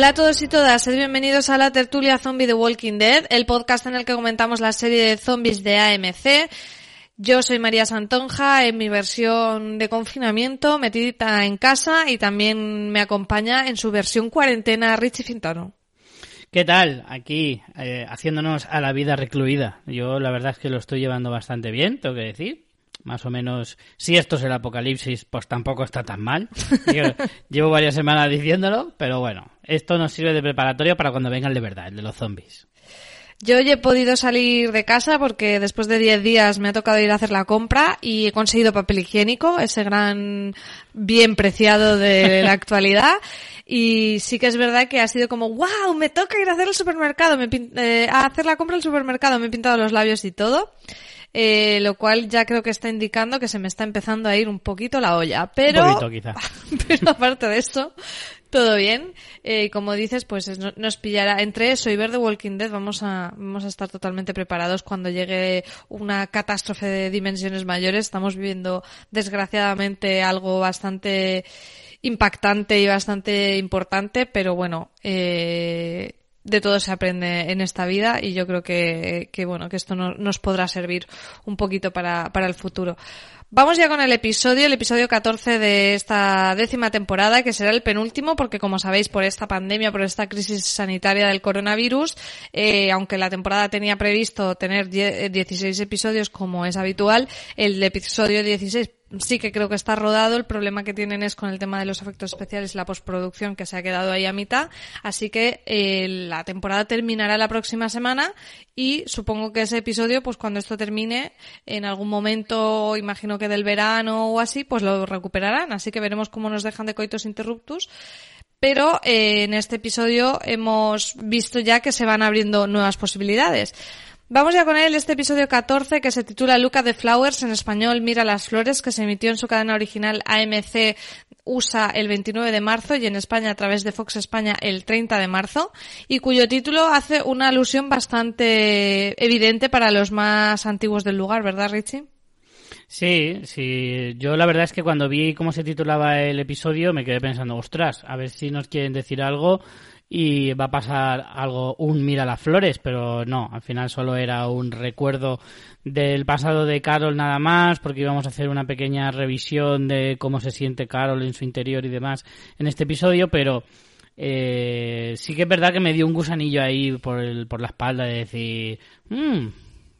Hola a todos y todas, sed bienvenidos a la tertulia zombie de Walking Dead, el podcast en el que comentamos la serie de zombies de AMC. Yo soy María Santonja en mi versión de confinamiento, metidita en casa y también me acompaña en su versión cuarentena Richie Fintano. ¿Qué tal? Aquí, eh, haciéndonos a la vida recluida. Yo la verdad es que lo estoy llevando bastante bien, tengo que decir. Más o menos, si esto es el apocalipsis, pues tampoco está tan mal. Yo llevo varias semanas diciéndolo, pero bueno, esto nos sirve de preparatorio para cuando vengan de verdad, el de los zombies. Yo hoy he podido salir de casa porque después de 10 días me ha tocado ir a hacer la compra y he conseguido papel higiénico, ese gran bien preciado de la actualidad. Y sí que es verdad que ha sido como, wow, me toca ir a hacer el supermercado, me eh, a hacer la compra al supermercado, me he pintado los labios y todo. Eh, lo cual ya creo que está indicando que se me está empezando a ir un poquito la olla. Pero, Un poquito, quizá. pero aparte de eso, todo bien. Eh, como dices, pues es- no- nos pillará entre eso y ver The Walking Dead. Vamos a, vamos a estar totalmente preparados cuando llegue una catástrofe de dimensiones mayores. Estamos viviendo, desgraciadamente, algo bastante impactante y bastante importante, pero bueno, eh, de todo se aprende en esta vida y yo creo que, que bueno, que esto no- nos podrá servir un poquito para, para el futuro. Vamos ya con el episodio, el episodio 14 de esta décima temporada, que será el penúltimo, porque como sabéis, por esta pandemia, por esta crisis sanitaria del coronavirus, eh, aunque la temporada tenía previsto tener die- eh, 16 episodios como es habitual, el episodio 16 sí que creo que está rodado. El problema que tienen es con el tema de los efectos especiales y la postproducción que se ha quedado ahí a mitad. Así que eh, la temporada terminará la próxima semana y supongo que ese episodio, pues cuando esto termine, en algún momento, imagino que del verano o así, pues lo recuperarán. Así que veremos cómo nos dejan de coitos interruptus. Pero eh, en este episodio hemos visto ya que se van abriendo nuevas posibilidades. Vamos ya con él, este episodio 14 que se titula Luca de Flowers, en español Mira las Flores, que se emitió en su cadena original AMC USA el 29 de marzo y en España a través de Fox España el 30 de marzo y cuyo título hace una alusión bastante evidente para los más antiguos del lugar, ¿verdad Richie? Sí, sí. Yo la verdad es que cuando vi cómo se titulaba el episodio me quedé pensando, ostras, a ver si nos quieren decir algo y va a pasar algo, un mira las flores, pero no, al final solo era un recuerdo del pasado de Carol nada más, porque íbamos a hacer una pequeña revisión de cómo se siente Carol en su interior y demás en este episodio, pero eh, sí que es verdad que me dio un gusanillo ahí por, el, por la espalda de decir, mmm,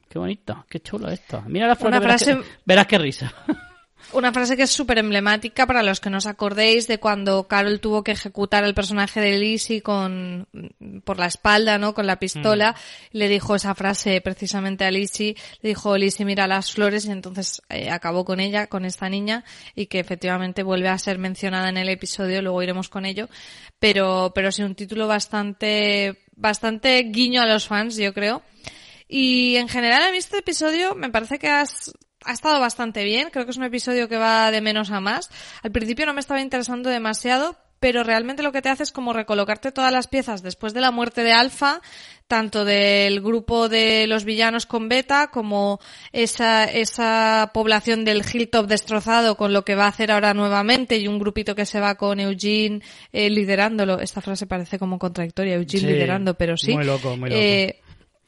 qué bonito, qué chulo esto. Mira la flor, Una verás, frase- qué, verás qué risa. Una frase que es súper emblemática para los que no os acordéis de cuando Carol tuvo que ejecutar al personaje de Lizzie con, por la espalda, ¿no? Con la pistola. Le dijo esa frase precisamente a Lizzie. Le dijo, Lizzie, mira las flores y entonces eh, acabó con ella, con esta niña y que efectivamente vuelve a ser mencionada en el episodio. Luego iremos con ello. Pero, pero sí un título bastante, bastante guiño a los fans, yo creo. Y en general a mí este episodio me parece que has, ha estado bastante bien. Creo que es un episodio que va de menos a más. Al principio no me estaba interesando demasiado, pero realmente lo que te hace es como recolocarte todas las piezas después de la muerte de Alpha, tanto del grupo de los villanos con Beta como esa, esa población del Hilltop destrozado con lo que va a hacer ahora nuevamente y un grupito que se va con Eugene eh, liderándolo. Esta frase parece como contradictoria, Eugene liderando, pero sí. Muy loco, muy loco. Eh,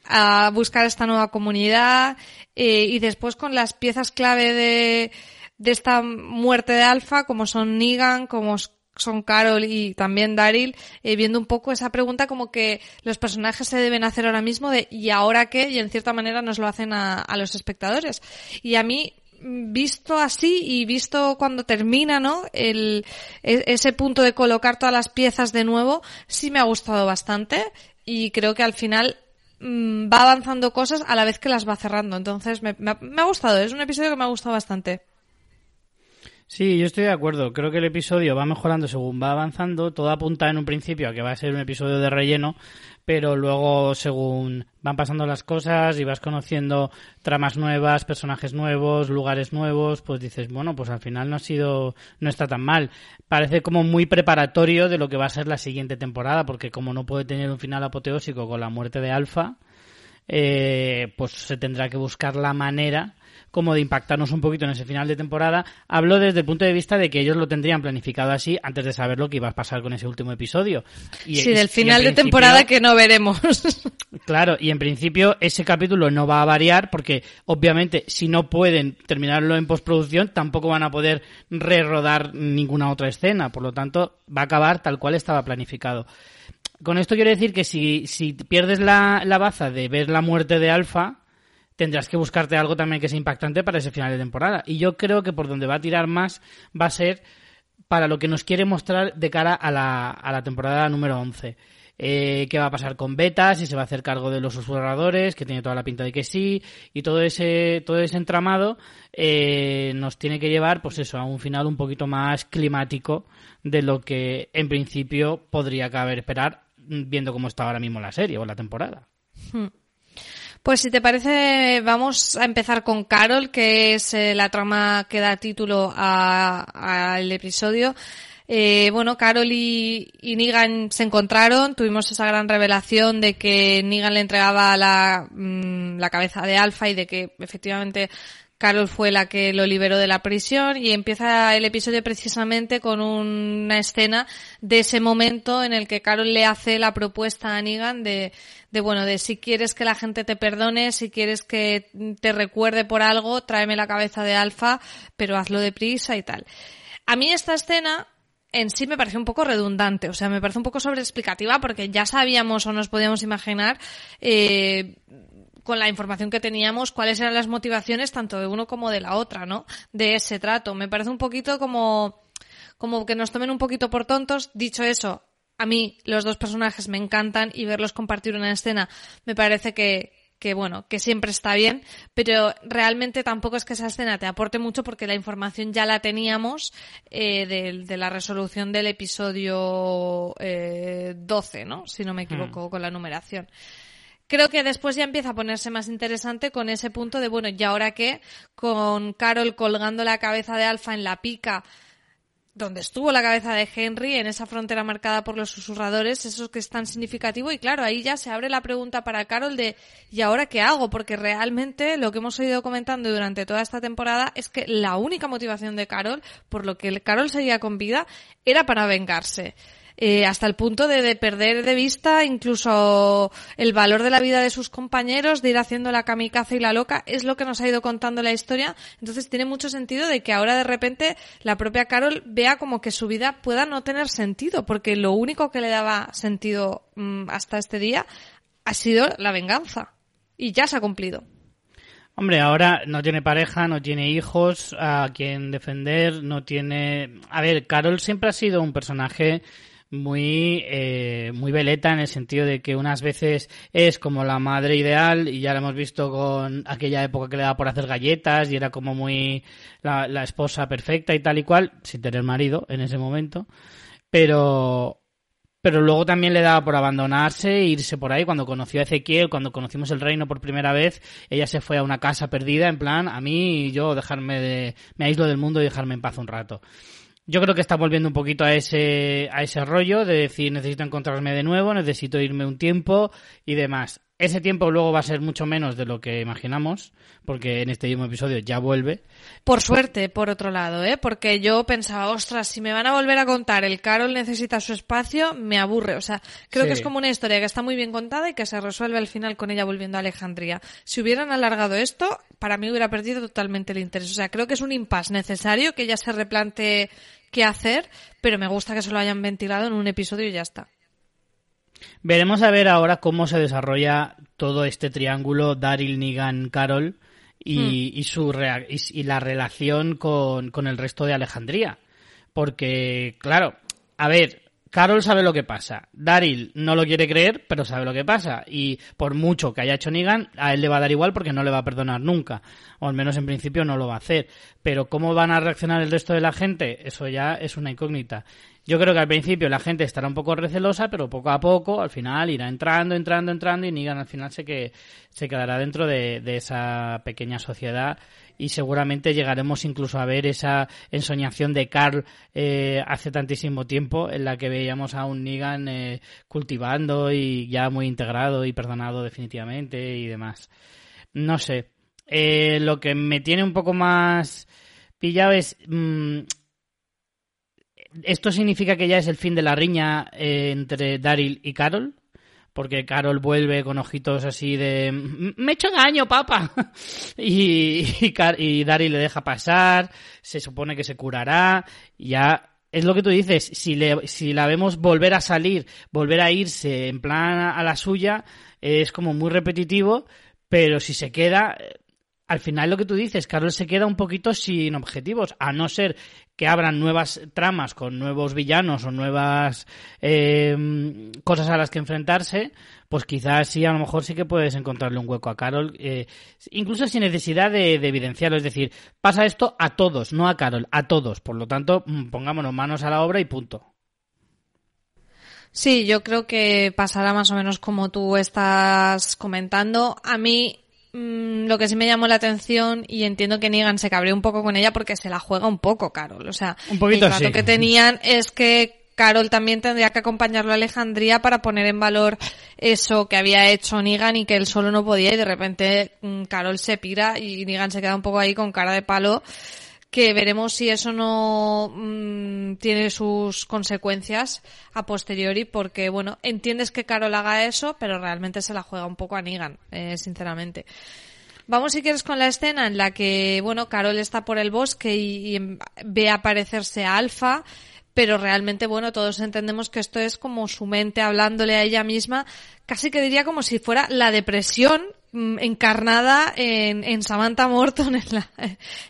a buscar esta nueva comunidad eh, y después con las piezas clave de, de esta muerte de Alpha, como son Negan, como son Carol y también Daryl, eh, viendo un poco esa pregunta como que los personajes se deben hacer ahora mismo de ¿y ahora qué? Y en cierta manera nos lo hacen a, a los espectadores. Y a mí, visto así y visto cuando termina, ¿no? El, e- ese punto de colocar todas las piezas de nuevo, sí me ha gustado bastante y creo que al final mm, va avanzando cosas a la vez que las va cerrando. Entonces me, me ha- me ha gustado, es un episodio que me ha gustado bastante. Sí, yo estoy de acuerdo. Creo que el episodio va mejorando según va avanzando. Todo apunta en un principio a que va a ser un episodio de relleno, pero luego según van pasando las cosas y vas conociendo tramas nuevas, personajes nuevos, lugares nuevos, pues dices, bueno, pues al final no ha sido, no está tan mal. Parece como muy preparatorio de lo que va a ser la siguiente temporada, porque como no puede tener un final apoteósico con la muerte de Alpha, eh, pues se tendrá que buscar la manera como de impactarnos un poquito en ese final de temporada. Hablo desde el punto de vista de que ellos lo tendrían planificado así antes de saber lo que iba a pasar con ese último episodio. Y, sí, y- y del final de principio- temporada que no veremos. Claro, y en principio ese capítulo no va a variar porque obviamente si no pueden terminarlo en postproducción tampoco van a poder re-rodar ninguna otra escena, por lo tanto va a acabar tal cual estaba planificado. Con esto quiero decir que si, si pierdes la, la baza de ver la muerte de Alfa, tendrás que buscarte algo también que sea impactante para ese final de temporada. Y yo creo que por donde va a tirar más va a ser para lo que nos quiere mostrar de cara a la, a la temporada número 11. Eh, qué va a pasar con Beta, si se va a hacer cargo de los susurradores, que tiene toda la pinta de que sí, y todo ese, todo ese entramado eh, nos tiene que llevar, pues eso, a un final un poquito más climático de lo que en principio podría caber esperar, viendo cómo está ahora mismo la serie o la temporada. Pues si te parece, vamos a empezar con Carol, que es eh, la trama que da título al episodio. Eh, bueno, Carol y, y Negan se encontraron, tuvimos esa gran revelación de que Negan le entregaba la, mm, la cabeza de Alpha y de que efectivamente Carol fue la que lo liberó de la prisión y empieza el episodio precisamente con una escena de ese momento en el que Carol le hace la propuesta a Negan de, de bueno, de si quieres que la gente te perdone, si quieres que te recuerde por algo, tráeme la cabeza de Alfa, pero hazlo deprisa y tal. A mí esta escena en sí me parece un poco redundante, o sea, me parece un poco sobreexplicativa porque ya sabíamos o nos podíamos imaginar eh, con la información que teníamos cuáles eran las motivaciones tanto de uno como de la otra, ¿no? De ese trato. Me parece un poquito como como que nos tomen un poquito por tontos. Dicho eso, a mí los dos personajes me encantan y verlos compartir una escena me parece que que bueno, que siempre está bien, pero realmente tampoco es que esa escena te aporte mucho porque la información ya la teníamos eh, de, de la resolución del episodio eh, 12, ¿no? Si no me equivoco con la numeración. Creo que después ya empieza a ponerse más interesante con ese punto de, bueno, ¿y ahora qué? Con Carol colgando la cabeza de Alfa en la pica, donde estuvo la cabeza de Henry, en esa frontera marcada por los susurradores, eso que es tan significativo. Y claro, ahí ya se abre la pregunta para Carol de, ¿y ahora qué hago? Porque realmente lo que hemos ido comentando durante toda esta temporada es que la única motivación de Carol, por lo que Carol seguía con vida, era para vengarse. Eh, hasta el punto de, de perder de vista incluso el valor de la vida de sus compañeros, de ir haciendo la kamikaze y la loca, es lo que nos ha ido contando la historia. Entonces tiene mucho sentido de que ahora de repente la propia Carol vea como que su vida pueda no tener sentido, porque lo único que le daba sentido mm, hasta este día ha sido la venganza. Y ya se ha cumplido. Hombre, ahora no tiene pareja, no tiene hijos a quien defender, no tiene... A ver, Carol siempre ha sido un personaje muy eh, muy veleta en el sentido de que unas veces es como la madre ideal y ya lo hemos visto con aquella época que le daba por hacer galletas y era como muy la, la esposa perfecta y tal y cual sin tener marido en ese momento pero pero luego también le daba por abandonarse e irse por ahí. Cuando conoció a Ezequiel, cuando conocimos el reino por primera vez, ella se fue a una casa perdida, en plan, a mí y yo dejarme de, me aíslo del mundo y dejarme en paz un rato. Yo creo que está volviendo un poquito a ese, a ese rollo de decir necesito encontrarme de nuevo, necesito irme un tiempo y demás. Ese tiempo luego va a ser mucho menos de lo que imaginamos, porque en este mismo episodio ya vuelve. Por suerte, por otro lado, ¿eh? Porque yo pensaba, ostras, si me van a volver a contar el Carol necesita su espacio, me aburre. O sea, creo Sí. que es como una historia que está muy bien contada y que se resuelve al final con ella volviendo a Alejandría. Si hubieran alargado esto, para mí hubiera perdido totalmente el interés. O sea, creo que es un impasse necesario que ella se replante qué hacer, pero me gusta que se lo hayan ventilado en un episodio y ya está. Veremos a ver ahora cómo se desarrolla todo este triángulo Daryl, Negan, Carol y, y su rea- y, y la relación con, con el resto de Alejandría. Porque, claro, a ver, Carol sabe lo que pasa. Daryl no lo quiere creer, pero sabe lo que pasa. Y por mucho que haya hecho Negan, a él le va a dar igual porque no le va a perdonar nunca. O al menos en principio no lo va a hacer. Pero cómo van a reaccionar el resto de la gente, eso ya es una incógnita. Yo creo que al principio la gente estará un poco recelosa, pero poco a poco, al final irá entrando, entrando, entrando y Negan al final se, que, se quedará dentro de, esa pequeña sociedad y seguramente llegaremos incluso a ver esa ensoñación de Carl eh, hace tantísimo tiempo en la que veíamos a un Negan eh, cultivando y ya muy integrado y perdonado definitivamente y demás. No sé. Eh, lo que me tiene un poco más pillado es... mm, ¿Esto significa que ya es el fin de la riña eh, entre Daryl y Carol? Porque Carol vuelve con ojitos así de... "M- Me he hecho daño, papá. y, Daryl le deja pasar, se supone que se curará, ya... Es lo que tú dices, si, le, si la vemos volver a salir, volver a irse en plan a, a la suya, es como muy repetitivo, pero si se queda, eh, al final lo que tú dices, Carol se queda un poquito sin objetivos, a no ser que abran nuevas tramas con nuevos villanos o nuevas eh, cosas a las que enfrentarse, pues quizás sí, a lo mejor sí que puedes encontrarle un hueco a Carol, eh, incluso sin necesidad de, de evidenciarlo. Es decir, pasa esto a todos, no a Carol, a todos. Por lo tanto, mm, pongámonos manos a la obra y punto. Sí, yo creo que pasará más o menos como tú estás comentando. A mí mm, lo que sí me llamó la atención y entiendo que Negan se cabreó un poco con ella porque se la juega un poco, Carol. O sea, Un poquito el trato sí. que tenían es que Carol también tendría que acompañarlo a Alejandría para poner en valor eso que había hecho Negan y que él solo no podía y de repente mm, Carol se pira y Negan se queda un poco ahí con cara de palo que veremos si eso no mm, tiene sus consecuencias a posteriori, porque, bueno, entiendes que Carol haga eso, pero realmente se la juega un poco a Negan, eh, sinceramente. Vamos, si quieres, con la escena en la que, bueno, Carol está por el bosque y, y em- ve aparecerse a Alfa, pero realmente, bueno, todos entendemos que esto es como su mente hablándole a ella misma, casi que diría como si fuera la depresión encarnada en, en Samantha Morton, en la,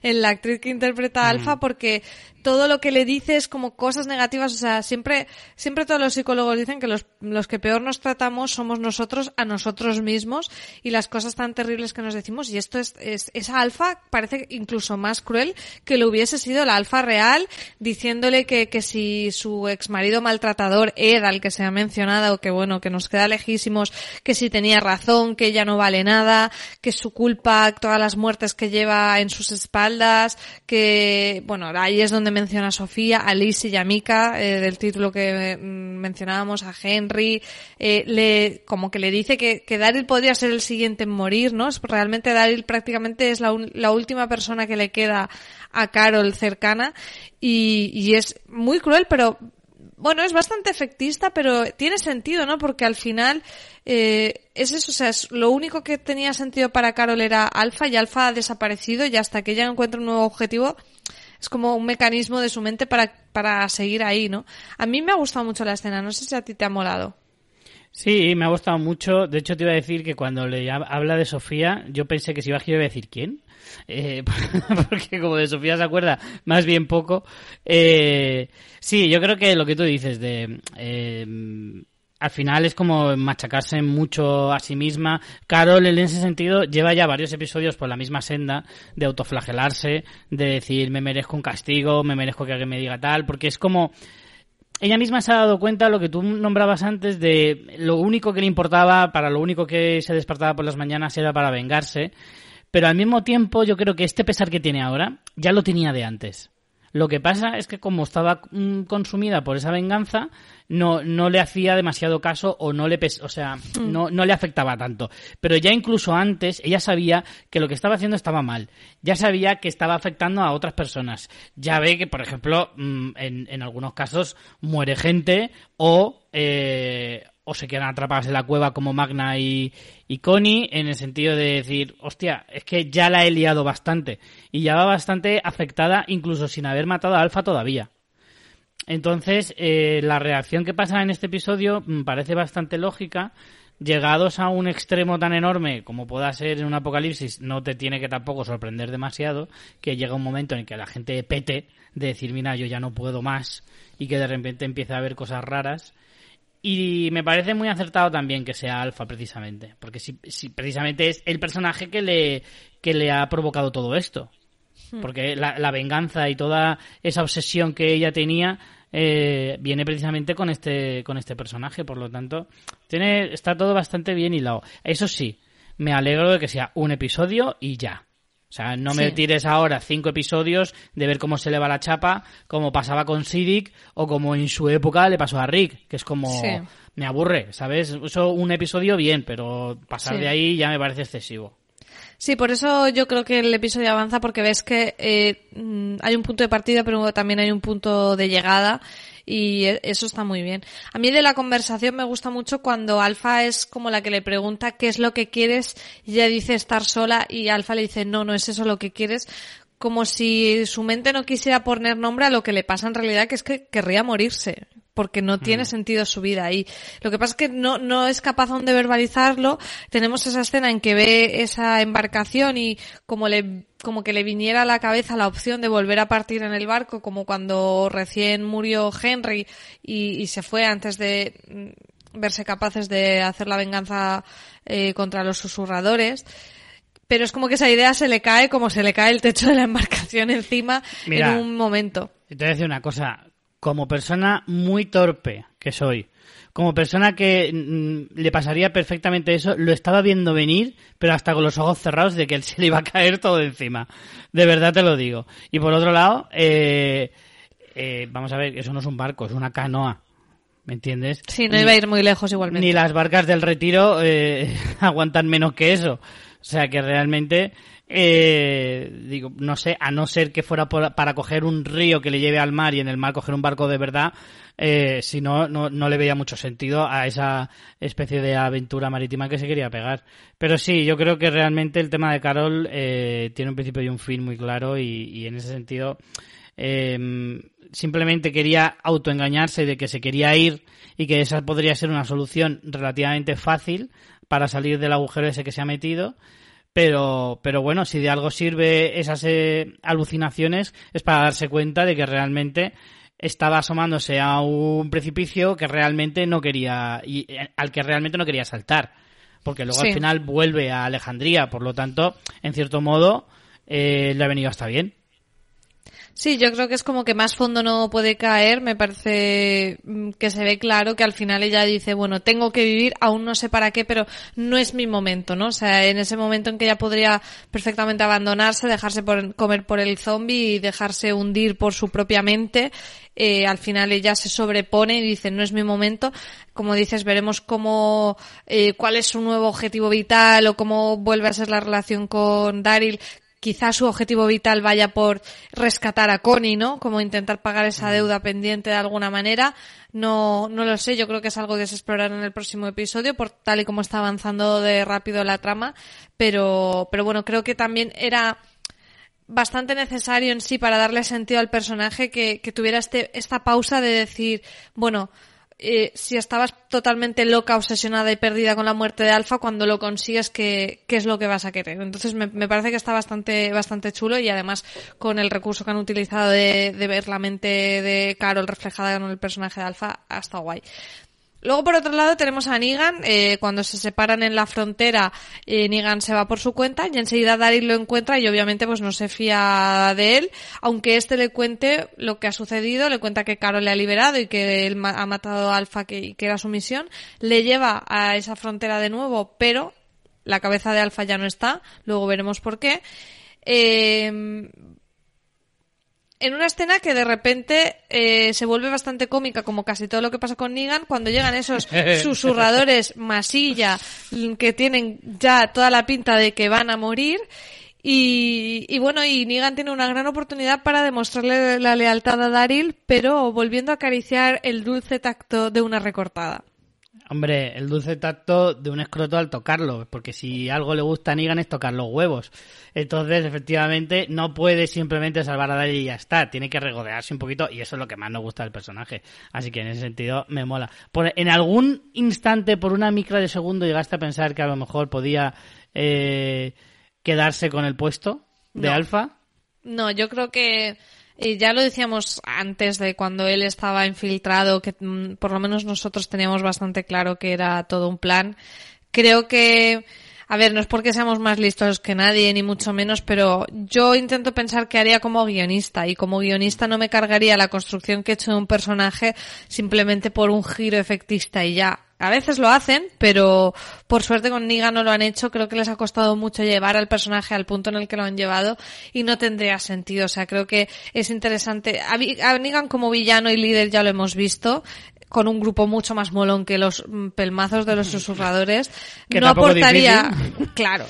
en la actriz que interpreta a Alfa, porque todo lo que le dice es como cosas negativas, o sea, siempre, siempre todos los psicólogos dicen que los, los que peor nos tratamos somos nosotros a nosotros mismos y las cosas tan terribles que nos decimos, y esto es, es esa alfa parece incluso más cruel que lo hubiese sido la alfa real, diciéndole que, que si su ex marido maltratador, Ed, al que se ha mencionado, que bueno, que nos queda lejísimos, que si tenía razón, que ella no vale nada, que su culpa, todas las muertes que lleva en sus espaldas, que, bueno, ahí es donde menciona a Sofía, a Liz y a Mika, eh, del título que mm, mencionábamos, a Henry, eh, le, como que le dice que, que Daryl podría ser el siguiente en morir, ¿no? Realmente Daryl prácticamente es la, la última persona que le queda a Carol cercana y, y es muy cruel, pero bueno, es bastante efectista, pero tiene sentido, ¿no? Porque al final eh, es eso, o sea, es- lo único que tenía sentido para Carol era Alfa y Alfa ha desaparecido y hasta que ella encuentra un nuevo objetivo es como un mecanismo de su mente para, para seguir ahí, ¿no? A mí me ha gustado mucho la escena, no sé si a ti te ha molado. Sí, me ha gustado mucho. De hecho, te iba a decir que cuando le hab- habla de Sofía, yo pensé que si iba a girar iba a decir quién. Eh, porque como de Sofía se acuerda más bien poco. Eh, sí, yo creo que lo que tú dices de... eh, al final es como machacarse mucho a sí misma. Carol, en ese sentido, lleva ya varios episodios por la misma senda de autoflagelarse, de decir me merezco un castigo, me merezco que alguien me diga tal, porque es como ella misma se ha dado cuenta lo que tú nombrabas antes de lo único que le importaba, para lo único que se despertaba por las mañanas era para vengarse. Pero al mismo tiempo yo creo que este pesar que tiene ahora ya lo tenía de antes. Lo que pasa es que como estaba mm, consumida por esa venganza, no, no le hacía demasiado caso o no le o sea, mm. no, no le afectaba tanto. Pero ya incluso antes ella sabía que lo que estaba haciendo estaba mal. Ya sabía que estaba afectando a otras personas. Ya ve que, por ejemplo, mm, en, en algunos casos muere gente o eh, o se quedan atrapadas en la cueva como Magna y, y Connie, en el sentido de decir, hostia, es que ya la he liado bastante. Y ya va bastante afectada, incluso sin haber matado a Alfa todavía. Entonces, eh, la reacción que pasa en este episodio me parece bastante lógica. Llegados a un extremo tan enorme como pueda ser en un apocalipsis, no te tiene que tampoco sorprender demasiado que llega un momento en que la gente pete de decir, mira, yo ya no puedo más y que de repente empiece a haber cosas raras y me parece muy acertado también que sea Alfa, precisamente. Porque si, si precisamente es el personaje que le, que le ha provocado todo esto. Hmm. Porque la, la venganza y toda esa obsesión que ella tenía eh, viene precisamente con este, con este personaje. Por lo tanto, tiene, está todo bastante bien hilado. Eso sí, me alegro de que sea un episodio y ya. O sea, no me tires ahora cinco episodios de ver cómo se le va la chapa, como pasaba con Sidic o como en su época le pasó a Rick, que es como me aburre, ¿sabes? Eso un episodio bien, pero pasar de ahí ya me parece excesivo. Sí, por eso yo creo que el episodio avanza porque ves que eh, mm, hay un punto de partida, pero también hay un punto de llegada y e, eso está muy bien. A mí de la conversación me gusta mucho cuando Alfa es como la que le pregunta qué es lo que quieres y ella dice estar sola y Alfa le dice no, no es eso lo que quieres como si su mente no quisiera poner nombre a lo que le pasa en realidad, que es que querría morirse porque no tiene mm. sentido su vida y lo que pasa es que no, no es capaz aún de verbalizarlo. Tenemos esa escena en que ve esa embarcación y como le, como que le viniera a la cabeza la opción de volver a partir en el barco, como cuando recién murió Henry y, y se fue antes de mm, verse capaces de hacer la venganza eh, contra los susurradores pero es como que esa idea se le cae como se le cae el techo de la embarcación encima en un momento. Te voy a decir una cosa, como persona muy torpe que soy, como persona que mm, le pasaría perfectamente eso, lo estaba viendo venir, pero hasta con los ojos cerrados de que él se le iba a caer todo encima. De verdad te lo digo. Y por otro lado, eh, eh, vamos a ver, eso no es un barco, es una canoa. ¿Me entiendes? Sí, no iba a ir muy lejos igualmente. Ni las barcas del retiro eh, aguantan menos que eso. O sea que realmente eh, digo, no sé, a no ser que fuera para coger un río que le lleve al mar y en el mar coger un barco de verdad, eh, si no, no, le veía mucho sentido a esa especie de aventura marítima que se quería pegar. Pero sí, yo creo que realmente el tema de Carol eh, tiene un principio y un fin muy claro y, en ese sentido em, simplemente quería autoengañarse de que se quería ir y que esa podría ser una solución relativamente fácil para salir del agujero ese que se ha metido pero, pero bueno, si de algo sirve esas eh, alucinaciones es para darse cuenta de que realmente estaba asomándose a un precipicio que realmente no quería y eh, al que realmente no quería saltar porque luego al final vuelve a Alejandría. Por lo tanto en cierto modo eh, le ha venido hasta bien Sí, yo creo que es como que más fondo no puede caer. Me parece mm, que se ve claro que al final ella dice, bueno, tengo que vivir, aún no sé para qué, pero no es mi momento, ¿no? O sea, en ese momento en que ella podría perfectamente abandonarse, dejarse por, comer por el zombie y dejarse hundir por su propia mente, eh, al final ella se sobrepone y dice, no es mi momento. Como dices, veremos cómo, eh, cuál es su nuevo objetivo vital o cómo vuelve a ser la relación con Daryl, quizás su objetivo vital vaya por rescatar a Connie, ¿no? Como intentar pagar esa deuda pendiente de alguna manera. No, no lo sé, yo creo que es algo que se explorará en el próximo episodio, por tal y como está avanzando de rápido la trama. Pero, pero bueno, creo que también era bastante necesario en sí para darle sentido al personaje que, que tuviera este, esta pausa de decir, bueno, eh, si estabas totalmente loca, obsesionada y perdida con la muerte de Alfa, cuando lo consigues, ¿qué, qué es lo que vas a querer? Entonces me, me, parece que está bastante, bastante chulo y además con el recurso que han utilizado de, de ver la mente de Carol reflejada en el personaje de Alfa, hasta guay. Luego, por otro lado, tenemos a Negan. Eh, cuando se separan en la frontera, eh, Negan se va por su cuenta y enseguida Daryl lo encuentra y obviamente pues no se fía de él. Aunque este le cuente lo que ha sucedido, le cuenta que Carol le ha liberado y que él ha matado a Alpha que, que era su misión. Le lleva a esa frontera de nuevo, pero la cabeza de Alpha ya no está. Luego veremos por qué. Eh, en una escena que de repente eh, se vuelve bastante cómica, como casi todo lo que pasa con Negan, cuando llegan esos susurradores masilla que tienen ya toda la pinta de que van a morir. Y, y, bueno, y Negan tiene una gran oportunidad para demostrarle la lealtad a Daryl, pero volviendo a acariciar el dulce tacto de una recortada. Hombre, el dulce tacto de un escroto al tocarlo, porque si algo le gusta a Negan es tocar los huevos. Entonces, efectivamente, no puede simplemente salvar a Daryl y ya está. Tiene que regodearse un poquito y eso es lo que más nos gusta del personaje. Así que en ese sentido me mola. Por, en algún instante, por una micro de segundo, llegaste a pensar que a lo mejor podía eh, quedarse con el puesto de Alfa. No, yo creo que ya lo decíamos antes de cuando él estaba infiltrado, que mm, por lo menos nosotros teníamos bastante claro que era todo un plan. Creo que, a ver, no es porque seamos más listos que nadie, ni mucho menos, pero yo intento pensar que haría como guionista, y como guionista no me cargaría la construcción que he hecho de un personaje simplemente por un giro efectista y ya. A veces lo hacen, pero por suerte con Niga no lo han hecho. Creo que les ha costado mucho llevar al personaje al punto en el que lo han llevado y no tendría sentido. O sea, creo que es interesante. A Negan como villano y líder ya lo hemos visto con un grupo mucho más molón que los mm, pelmazos de los susurradores. no aportaría, claro,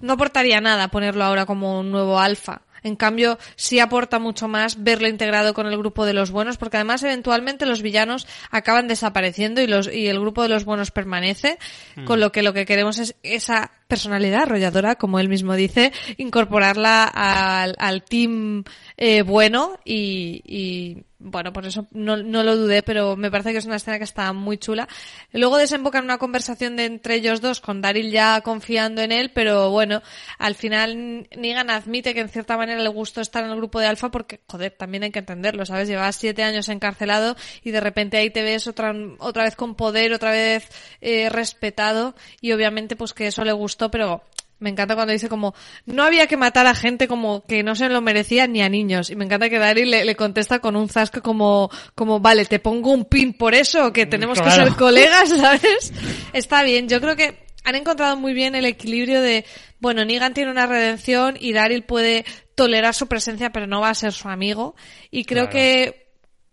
no aportaría nada ponerlo ahora como un nuevo alfa. En cambio, sí aporta mucho más verlo integrado con el grupo de los buenos, porque además eventualmente los villanos acaban desapareciendo y los y el grupo de los buenos permanece, mm. con lo que lo que queremos es esa personalidad arrolladora, como él mismo dice, incorporarla al, al team eh, bueno y, y bueno, por eso no, no, lo dudé, pero me parece que es una escena que está muy chula. Luego desemboca en una conversación de entre ellos dos, con Daryl ya confiando en él, pero bueno, al final Negan admite que en cierta manera le gustó estar en el grupo de Alfa porque, joder, también hay que entenderlo, ¿sabes? Llevas siete años encarcelado y de repente ahí te ves otra, otra vez con poder, otra vez eh, respetado y obviamente pues que eso le gustó, pero me encanta cuando dice como, no había que matar a gente como que no se lo merecía ni a niños. Y me encanta que Daryl le, contesta con un zasco como, como, vale, te pongo un pin por eso, que tenemos que ser colegas, ¿sabes? Está bien. Yo creo que han encontrado muy bien el equilibrio de, bueno, Negan tiene una redención y Daryl puede tolerar su presencia, pero no va a ser su amigo. Y creo que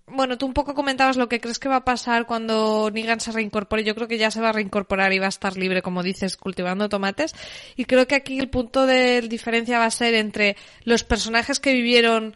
bueno, tú un poco comentabas lo que crees que va a pasar cuando Negan se reincorpore. Yo creo que ya se va a reincorporar y va a estar libre, como dices, cultivando tomates. Y creo que aquí el punto de diferencia va a ser entre los personajes que vivieron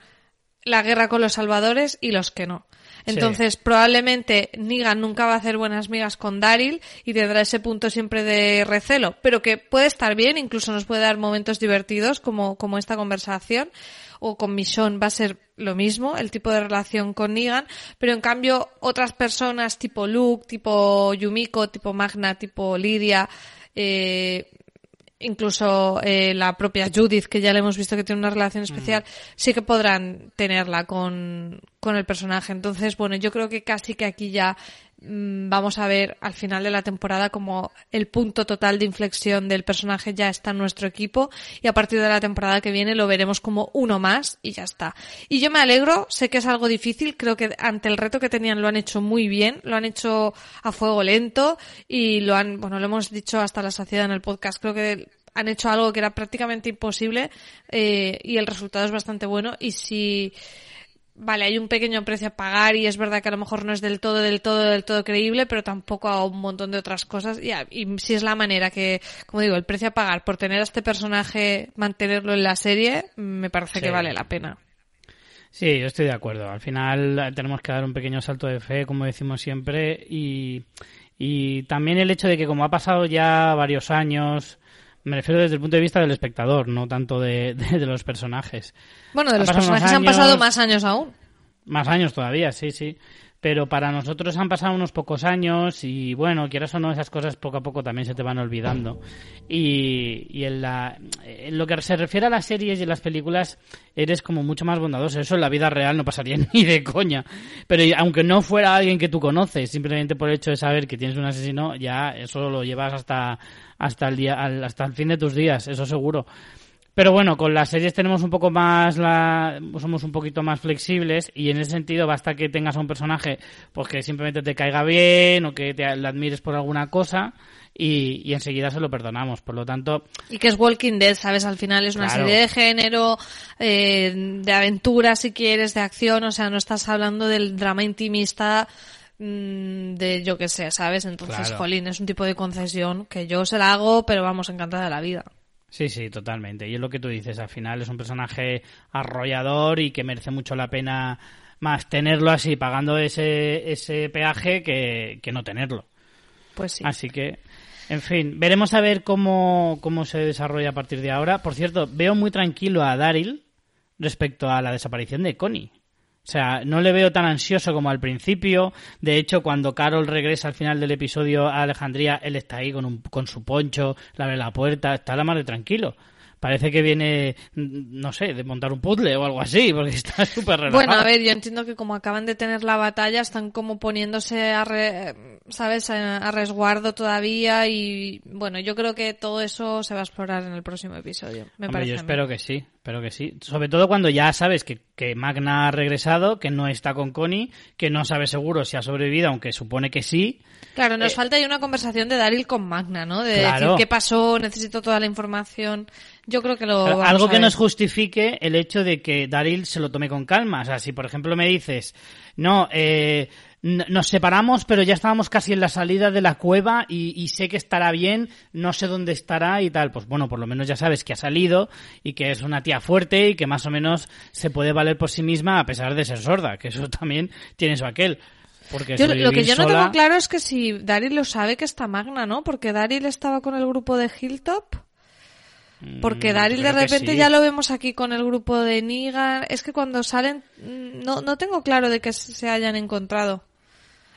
la guerra con los salvadores y los que no. Entonces, probablemente Negan nunca va a hacer buenas migas con Daryl y tendrá ese punto siempre de recelo, pero que puede estar bien, incluso nos puede dar momentos divertidos como, como esta conversación o con Michonne va a ser lo mismo, el tipo de relación con Negan, pero en cambio otras personas tipo Luke, tipo Yumiko, tipo Magna, tipo Lidia, eh, incluso eh, la propia Judith, que ya le hemos visto que tiene una relación especial, sí que podrán tenerla con, con el personaje. Entonces, bueno, yo creo que casi que aquí ya Mm, vamos a ver al final de la temporada como el punto total de inflexión del personaje ya está en nuestro equipo y a partir de la temporada que viene lo veremos como uno más y ya está. Y yo me alegro, sé que es algo difícil, creo que ante el reto que tenían lo han hecho muy bien, lo han hecho a fuego lento y lo han, bueno, lo hemos dicho hasta la saciedad en el podcast, creo que han hecho algo que era prácticamente imposible eh, y el resultado es bastante bueno y si vale, hay un pequeño precio a pagar y es verdad que a lo mejor no es del todo, del todo, del todo creíble, pero tampoco a un montón de otras cosas. Y, y si es la manera que, como digo, el precio a pagar por tener a este personaje, mantenerlo en la serie, me parece que vale la pena. Sí, yo estoy de acuerdo. Al final tenemos que dar un pequeño salto de fe, como decimos siempre, y, y también el hecho de que como ha pasado ya varios años, me refiero desde el punto de vista del espectador, no tanto de, los personajes. Bueno, de los personajes han pasado más años aún. Más años todavía, sí, sí pero para nosotros han pasado unos pocos años y bueno, quieras o no, esas cosas poco a poco también se te van olvidando. Y, y en, la, en lo que se refiere a las series y las películas, eres como mucho más bondadoso. Eso en la vida real no pasaría ni de coña. Pero aunque no fuera alguien que tú conoces, simplemente por el hecho de saber que tienes un asesino, ya eso lo llevas hasta, hasta el día, hasta el fin de tus días, eso seguro. Pero bueno, con las series tenemos un poco más la, somos un poquito más flexibles y en ese sentido basta que tengas a un personaje pues que simplemente te caiga bien o que te admires por alguna cosa y, y enseguida se lo perdonamos. Por lo tanto, Y que es Walking Dead, ¿sabes? Al final es una Claro. serie de género, eh, de aventura, si quieres, de acción, o sea, no estás hablando del drama intimista mm, de yo que sé, ¿sabes? Entonces, Claro. jolín, es un tipo de concesión que yo se la hago, pero vamos, encantada de la vida. Sí, sí, totalmente. Y es lo que tú dices, al final es un personaje arrollador y que merece mucho la pena más tenerlo así, pagando ese, ese peaje que, que no tenerlo. Pues sí. Así que, en fin, veremos a ver cómo, cómo se desarrolla a partir de ahora. Por cierto, veo muy tranquilo a Daryl respecto a la desaparición de Connie. O sea, no le veo tan ansioso como al principio. De hecho, cuando Carol regresa al final del episodio a Alejandría, él está ahí con, un, con su poncho, le abre la puerta, está la mar de tranquilo. Parece que viene, mm, no sé, de montar un puzzle o algo así, porque está súper relajado. Bueno, a ver, yo entiendo que como acaban de tener la batalla, están como poniéndose a, re- ¿sabes? A, resguardo todavía y bueno, yo creo que todo eso se va a explorar en el próximo episodio. Me Hombre, parece. yo espero que sí, espero que sí. Sobre todo cuando ya sabes que, que Magna ha regresado, que no está con Connie, que no sabe seguro si ha sobrevivido, aunque supone que sí. Claro, nos falta ahí una conversación de Daryl con Magna, ¿no? De Eh, Claro. decir qué pasó, necesito toda la información. Yo creo que lo Pero vamos algo a que ver. nos justifique el hecho de que Daryl se lo tome con calma. O sea, si por ejemplo me dices, no, eh, nos separamos, pero ya estábamos casi en la salida de la cueva y, y sé que estará bien, no sé dónde estará y tal. Pues bueno, por lo menos ya sabes que ha salido y que es una tía fuerte y que más o menos se puede valer por sí misma a pesar de ser sorda, que eso también tiene su aquel. Porque Yo- lo que yo no tengo claro es que si Daryl lo sabe que está Magna, ¿no? Porque Daryl estaba con el grupo de Hilltop. Porque Mm, Daryl de repente sí. ya lo vemos aquí con el grupo de Negan. Es que cuando salen, mm, no, no tengo claro de que se hayan encontrado.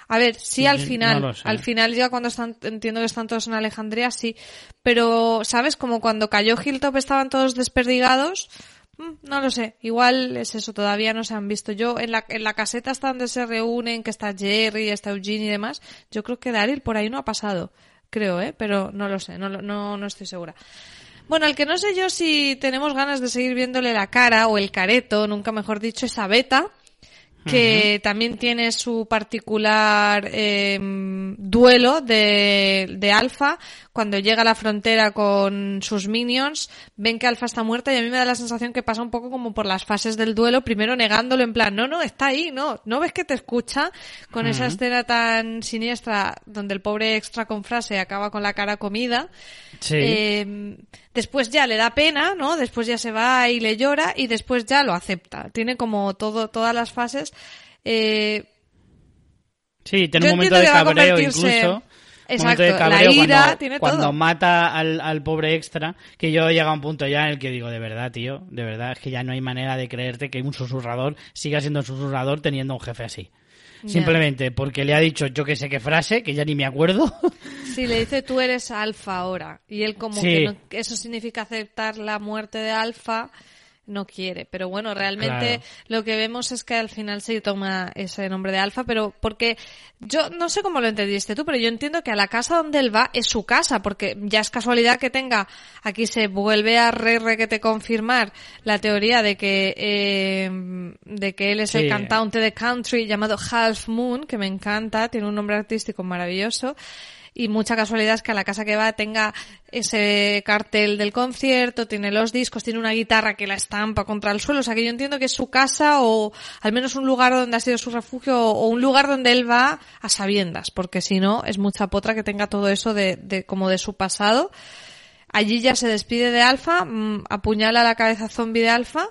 A ver, sí al final, al final ya cuando están, entiendo que están todos en Alejandría, sí. Pero, ¿sabes? Como cuando cayó Hilltop estaban todos desperdigados. Mm, No lo sé, igual es eso, todavía no se han visto. Yo en la, en la caseta hasta donde se reúnen, que está Jerry, está Eugene y demás, yo creo que Daryl por ahí no ha pasado, creo, ¿eh? Pero no lo sé, no, no, no estoy segura. Bueno, al que no sé yo si tenemos ganas de seguir viéndole la cara o el careto, nunca mejor dicho, esa beta, que también tiene su particular eh, duelo de, de Alfa. Cuando llega a la frontera con sus minions, ven que Alfa está muerta y a mí me da la sensación que pasa un poco como por las fases del duelo, primero negándolo en plan, no, no, está ahí, no, no ves que te escucha, con esa escena tan siniestra donde el pobre extra con frase acaba con la cara comida. Sí. Eh, después ya le da pena, ¿no? Después ya se va y le llora y después ya lo acepta. Tiene como todo, todas las fases. Eh, Sí, tiene Yo un momento de cabreo incluso. Exacto, de la ira, cuando, tiene cuando todo. mata al, al pobre extra, que yo he llegado a un punto ya en el que digo, de verdad, tío, de verdad, es que ya no hay manera de creerte que un susurrador siga siendo un susurrador teniendo un jefe así. Simplemente porque le ha dicho yo que sé qué frase, que ya ni me acuerdo. sí, le dice tú eres alfa ahora. Y él como Sí. que no- eso significa aceptar la muerte de alfa. No quiere, pero bueno, realmente Claro. lo que vemos es que al final se toma ese nombre de alfa, pero porque yo no sé cómo lo entendiste tú, pero yo entiendo que a la casa donde él va es su casa, porque ya es casualidad que tenga, aquí se vuelve a re, re que te confirmar la teoría de que, eh, de que él es el cantante de country llamado Half Moon, que me encanta, tiene un nombre artístico maravilloso. Y mucha casualidad es que a la casa que va tenga ese cartel del concierto, tiene los discos, tiene una guitarra que la estampa contra el suelo. O sea que yo entiendo que es su casa o al menos un lugar donde ha sido su refugio o un lugar donde él va a sabiendas, porque si no es mucha potra que tenga todo eso de, de como de su pasado. Allí ya se despide de Alfa, mm, apuñala la cabeza zombie de Alfa,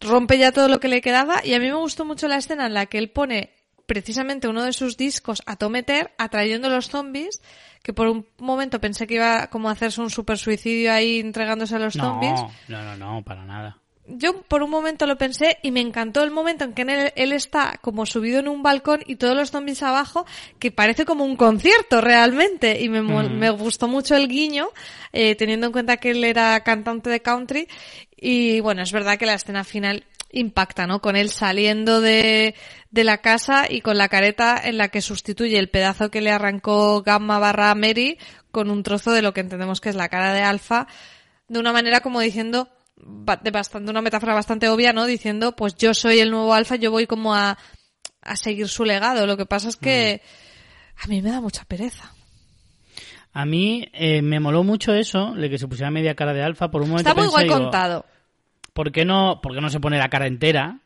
rompe ya todo lo que le quedaba y a mí me gustó mucho la escena en la que él pone precisamente uno de sus discos a Tometer atrayendo los zombies que por un momento pensé que iba como a hacerse un super suicidio ahí entregándose a los zombies. No, no, no, no, para nada. Yo por un momento lo pensé y me encantó el momento en que él, él está como subido en un balcón y todos los zombies abajo, que parece como un concierto realmente. Y me, me gustó mucho el guiño, eh, teniendo en cuenta que él era cantante de country. Y bueno, es verdad que la escena final impacta, ¿no? Con él saliendo de, de la casa y con la careta en la que sustituye el pedazo que le arrancó Gamma barra Mary con un trozo de lo que entendemos que es la cara de Alfa, de una manera como diciendo, de bastante, una metáfora bastante obvia, ¿no? Diciendo, pues yo soy el nuevo Alfa, yo voy como a, a seguir su legado. Lo que pasa es que a mí me da mucha pereza. A mí eh, me moló mucho eso, de que se pusiera media cara de alfa. Por un momento Está muy contado. ¿Por qué, no, ¿Por qué no se pone la cara entera?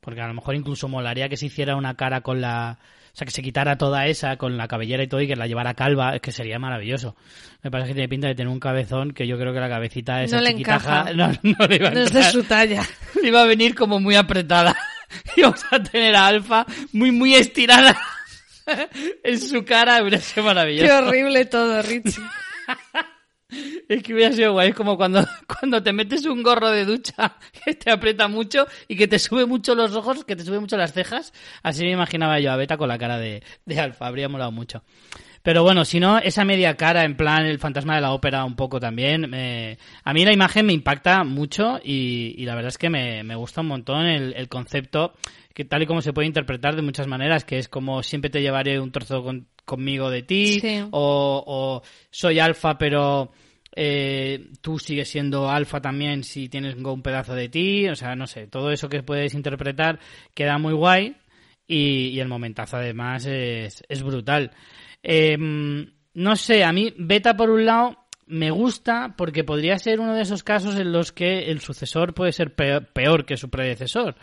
Porque a lo mejor incluso molaría que se hiciera una cara con la... O sea, que se quitara toda esa con la cabellera y todo y que la llevara calva, es que sería maravilloso. Me parece que tiene pinta de tener un cabezón que yo creo que la cabecita esa No le chiquitaja encaja. no, no le iba a No es de su talla. Le iba a venir como muy apretada. Y vamos a tener a Alfa muy, muy estirada en su cara. Hubiera sido maravilloso. Qué horrible todo, Richie. Es que hubiera sido guay, es como cuando, cuando te metes un gorro de ducha que te aprieta mucho y que te sube mucho los ojos, que te sube mucho las cejas. Así me imaginaba yo a Beta con la cara de, de Alfa, habría molado mucho. Pero bueno, si no, esa media cara, en plan el fantasma de la ópera un poco también, me- a mí la imagen me impacta mucho y, y la verdad es que me, me gusta un montón el, el concepto, que tal y como se puede interpretar de muchas maneras, que es como siempre te llevaré un trozo con- conmigo de ti, Sí. o, o soy alfa pero eh, tú sigues siendo alfa también si tienes un pedazo de ti, o sea, no sé, todo eso que puedes interpretar queda muy guay y, y el momentazo además es, brutal. Eh, no sé, a mí Beta por un lado me gusta porque podría ser uno de esos casos en los que el sucesor puede ser peor, peor que su predecesor.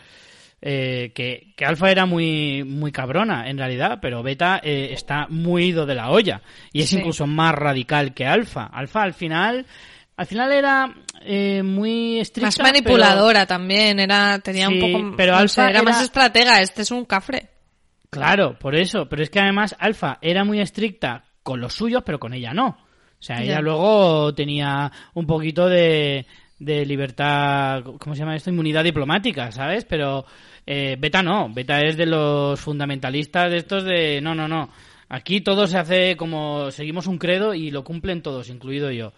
Eh, que, que Alfa era muy, muy cabrona en realidad, pero Beta eh, está muy ido de la olla y es Sí. incluso más radical que Alfa. Alfa al final, al final era eh, muy estricta. Más pero- manipuladora también, era, tenía Sí, un poco, pero no Alfa sé, era, más era- estratega, este es un cafre. Claro, por eso. Pero es que además Alfa era muy estricta con los suyos, pero con ella no. O sea, ella luego tenía un poquito de, de libertad, ¿cómo se llama esto? Inmunidad diplomática, ¿sabes? Pero eh, Beta no. Beta es de los fundamentalistas de estos de, no, no, no. Aquí todo se hace como seguimos un credo y lo cumplen todos, incluido yo.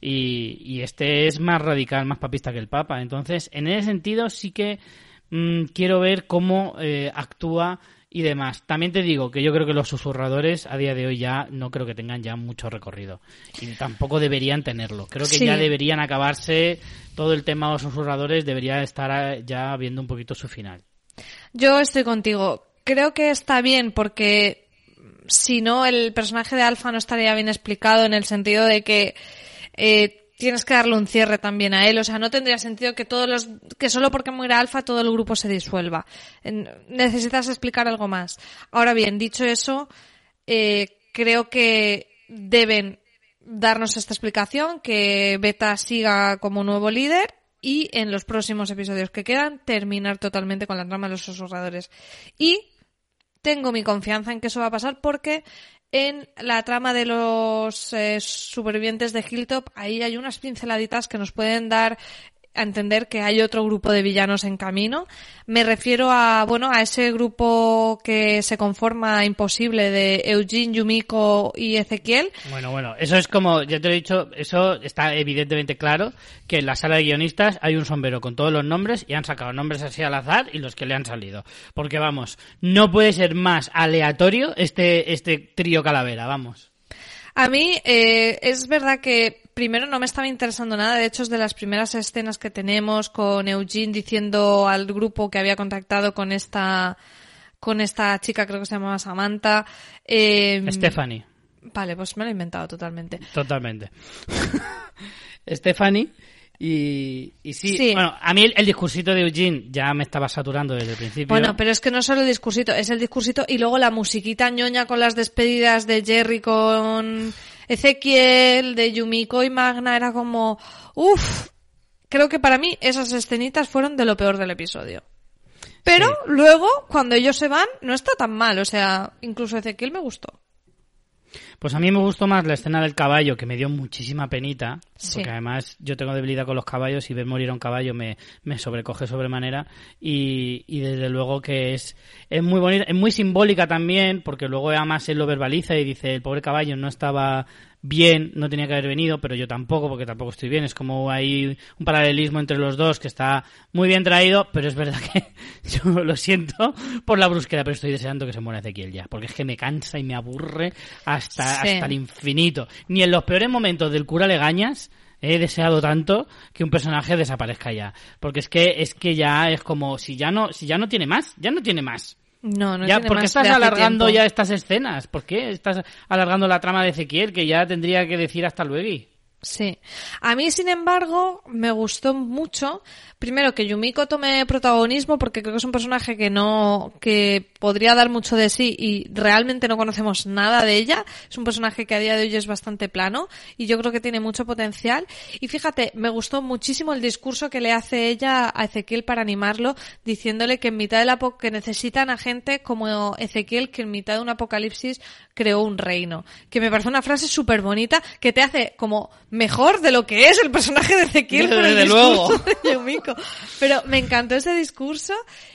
Y, y este es más radical, más papista que el Papa. Entonces, en ese sentido sí que mm, quiero ver cómo eh, actúa y demás. También te digo que yo creo que los susurradores a día de hoy ya no creo que tengan ya mucho recorrido. Y tampoco deberían tenerlo. Creo que Sí. ya deberían acabarse todo el tema de los susurradores, debería estar ya viendo un poquito su final. Yo estoy contigo. Creo que está bien porque si no, el personaje de Alfa no estaría bien explicado en el sentido de que eh, tienes que darle un cierre también a él. O sea, no tendría sentido que todos los, que solo porque muera Alfa todo el grupo se disuelva. Necesitas explicar algo más. Ahora bien, dicho eso, eh, creo que deben darnos esta explicación, que Beta siga como nuevo líder y en los próximos episodios que quedan terminar totalmente con la trama de los susurradores. Y tengo mi confianza en que eso va a pasar porque en la trama de los eh, supervivientes de Hilltop ahí hay unas pinceladitas que nos pueden dar a entender que hay otro grupo de villanos en camino. Me refiero a, bueno, a ese grupo que se conforma imposible de Eugene, Yumiko y Ezequiel. Bueno, bueno, eso es como, ya te lo he dicho, eso está evidentemente claro, que en la sala de guionistas hay un sombrero con todos los nombres y han sacado nombres así al azar y los que le han salido. Porque vamos, no puede ser más aleatorio este, este trío calavera, vamos. A mí eh, es verdad que primero no me estaba interesando nada, de hecho es de las primeras escenas que tenemos con Eugene diciendo al grupo que había contactado con esta con esta chica, creo que se llamaba Samantha. eh, Stephanie, Vale, pues me lo he inventado totalmente. totalmente. Stephanie, y, y sí, Sí. bueno, a mí el, el discursito de Eugene ya me estaba saturando desde el principio. Bueno, pero es que no solo el discursito, es el discursito y luego la musiquita ñoña con las despedidas de Jerry con Ezequiel, de Yumiko y Magna, era como, uff, creo que para mí esas escenitas fueron de lo peor del episodio. Pero Sí. luego, cuando ellos se van, no está tan mal, o sea, incluso Ezequiel me gustó. Pues a mí me gustó más la escena del caballo, que me dio muchísima penita, Sí. porque además yo tengo debilidad con los caballos y ver morir a un caballo me, me sobrecoge sobremanera y, y desde luego que es, es muy bonita, es muy simbólica también, porque luego además él lo verbaliza y dice, el pobre caballo no estaba bien, no tenía que haber venido, pero yo tampoco, porque tampoco estoy bien. Es como hay un paralelismo entre los dos que está muy bien traído, pero es verdad que yo lo siento por la brusquedad, pero estoy deseando que se muera Ezequiel ya, porque es que me cansa y me aburre hasta, Sí. hasta el infinito. Ni en los peores momentos del cura Legañas he deseado tanto que un personaje desaparezca ya, porque es que es que ya es como si ya no si ya no tiene más, ya no tiene más. No, no ya, tiene ¿Por qué más estás alargando tiempo. ya estas escenas? ¿Por qué estás alargando la trama de Ezequiel que ya tendría que decir hasta luego? Sí. A mí, sin embargo, me gustó mucho. Primero, que Yumiko tome protagonismo, porque creo que es un personaje que no, que podría dar mucho de sí y realmente no conocemos nada de ella. Es un personaje que a día de hoy es bastante plano y yo creo que tiene mucho potencial. Y fíjate, me gustó muchísimo el discurso que le hace ella a Ezequiel para animarlo, diciéndole que en mitad de la que necesitan a gente como Ezequiel, que en mitad de un apocalipsis creó un reino. Que me parece una frase súper bonita que te hace como mejor de lo que es el personaje de Ezequiel por el discurso luego. de Yumiko. Pero me encantó ese discurso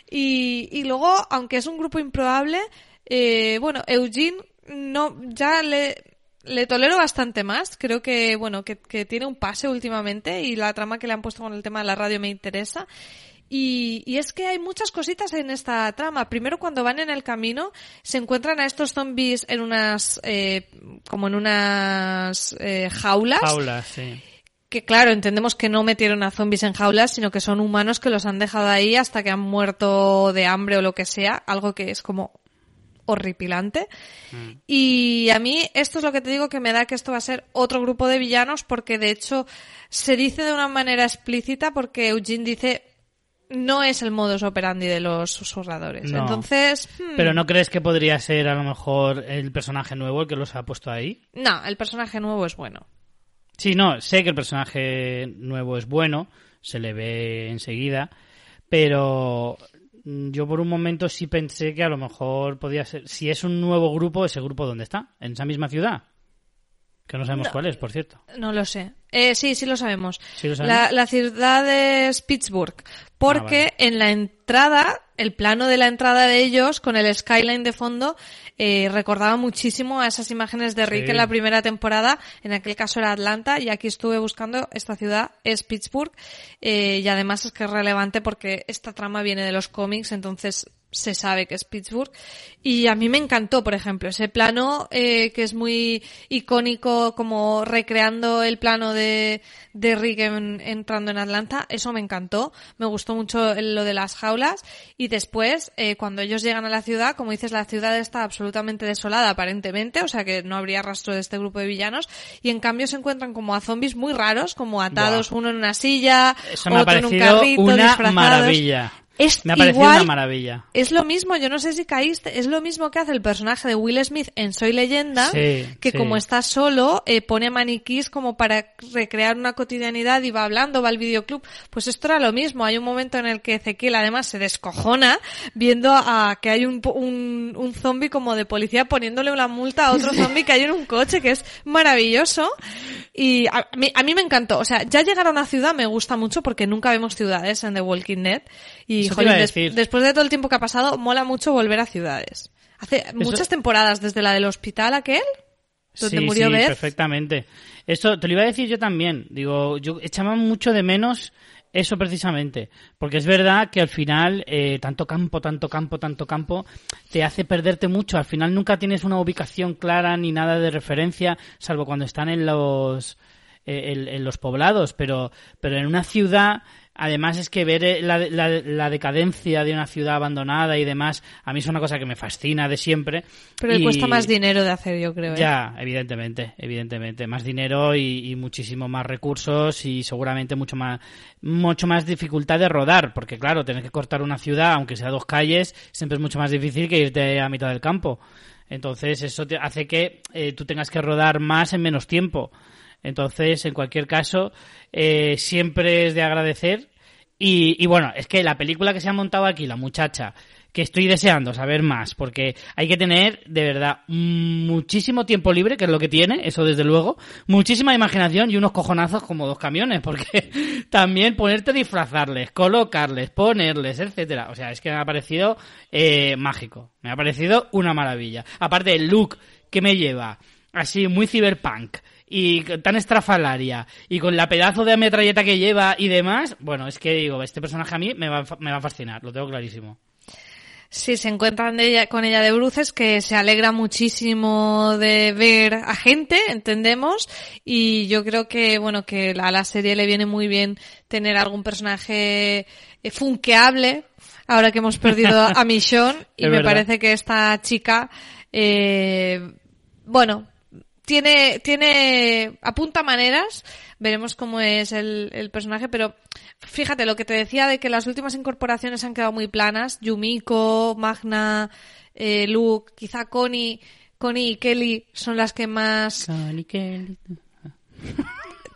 y, y luego, aunque es un grupo improbable, eh, bueno, Eugene no, ya le, le tolero bastante más. Creo que, bueno, que, que tiene un pase últimamente y la trama que le han puesto con el tema de la radio me interesa. Y, y es que hay muchas cositas en esta trama. Primero, cuando van en el camino, se encuentran a estos zombies en unas, eh, como en unas eh, jaulas Paula, sí. que claro, entendemos que no metieron a zombies en jaulas, sino que son humanos que los han dejado ahí hasta que han muerto de hambre o lo que sea, algo que es como horripilante. Y a mí esto es lo que te digo que me da que esto va a ser otro grupo de villanos porque de hecho se dice de una manera explícita porque Eugene dice no es el modus operandi de los susurradores. No. Entonces, hmm, Pero ¿no crees que podría ser a lo mejor el personaje nuevo el que los ha puesto ahí? no, el personaje nuevo es bueno. Sí, no, sé que el personaje nuevo es bueno, se le ve enseguida, pero yo por un momento sí pensé que a lo mejor podía ser, si es un nuevo grupo, ese grupo ¿dónde está? ¿En esa misma ciudad? Que no sabemos No. cuál es, por cierto. No lo sé. Eh, sí, sí lo sabemos. ¿Sí lo sabemos? La, la ciudad es Pittsburgh. Porque Ah, vale. en la entrada, el plano de la entrada de ellos, con el skyline de fondo, eh, recordaba muchísimo a esas imágenes de Rick Sí. en la primera temporada. En aquel caso era Atlanta y aquí estuve buscando, esta ciudad es Pittsburgh. eh, y además es que es relevante porque esta trama viene de los cómics, entonces se sabe que es Pittsburgh. Y a mí me encantó, por ejemplo, ese plano eh, que es muy icónico, como recreando el plano de, de Rick en- entrando en Atlanta. Eso me encantó. Me gustó mucho lo de las jaulas. Y después, eh, cuando ellos llegan a la ciudad, como dices, la ciudad está absolutamente desolada, aparentemente, o sea que no habría rastro de este grupo de villanos. Y en cambio se encuentran como a zombies muy raros, como atados, uno en una silla, Eso me ha en un carrito, una disfrazados. maravilla. Es Me ha parecido igual una maravilla. es lo mismo, yo no sé si caíste, es lo mismo que hace el personaje de Will Smith en Soy Leyenda, Sí, que sí. como está solo, eh, pone maniquís como para recrear una cotidianidad y va hablando, va al videoclub. Pues esto era lo mismo, hay un momento en el que Ezequiel además se descojona viendo a que hay un, un, un zombie como de policía poniéndole una multa a otro zombie que hay en un coche, que es maravilloso. Y a mí, a mí me encantó, o sea, ya llegar a una ciudad me gusta mucho porque nunca vemos ciudades en The Walking Dead. Y jolín, des- después de todo el tiempo que ha pasado, mola mucho volver a ciudades. Hace muchas temporadas, desde la del hospital aquel, donde sí, murió sí, Beth. perfectamente. Esto te lo iba a decir yo también. Digo, yo echaba mucho de menos eso precisamente. Porque es verdad que al final, eh, tanto campo, tanto campo, tanto campo, te hace perderte mucho. Al final nunca tienes una ubicación clara ni nada de referencia, salvo cuando están en los, eh, en, en los poblados. Pero, pero en una ciudad, además es que ver eh, la, la, la decadencia de una ciudad abandonada y demás, a mí es una cosa que me fascina de siempre. Pero le cuesta más dinero de hacer, yo creo. ¿eh? ya, evidentemente, evidentemente. Más dinero y, y muchísimo más recursos y seguramente mucho más, mucho más dificultad de rodar, porque claro, tener que cortar una ciudad, aunque sea dos calles, siempre es mucho más difícil que irte a mitad del campo. Entonces eso te hace que eh, tú tengas que rodar más en menos tiempo. Entonces, en cualquier caso, eh, siempre es de agradecer. Y, y bueno, es que la película que se ha montado aquí, la muchacha, que estoy deseando saber más, porque hay que tener, de verdad, muchísimo tiempo libre, que es lo que tiene, eso desde luego, muchísima imaginación y unos cojonazos como dos camiones, porque también ponerte a disfrazarles, colocarles, ponerles, etcétera. O sea, es que me ha parecido eh, mágico, me ha parecido una maravilla. Aparte, el look que me lleva, así muy cyberpunk y tan estrafalaria y con la pedazo de metralleta que lleva y demás, bueno, es que digo, este personaje a mí me va, me va a fascinar, lo tengo clarísimo. Sí, se encuentran de ella, con ella de bruces, que se alegra muchísimo de ver a gente, entendemos, y yo creo que, bueno, que a la serie le viene muy bien tener algún personaje eh, funkeable, ahora que hemos perdido a Michonne y Es me verdad. parece que esta chica, eh, bueno, tiene, tiene, apunta maneras, veremos cómo es el, el personaje, pero fíjate lo que te decía de que las últimas incorporaciones han quedado muy planas, Yumiko, Magna, eh, Luke, quizá Connie, Connie y Kelly son las que más... Connie Kelly.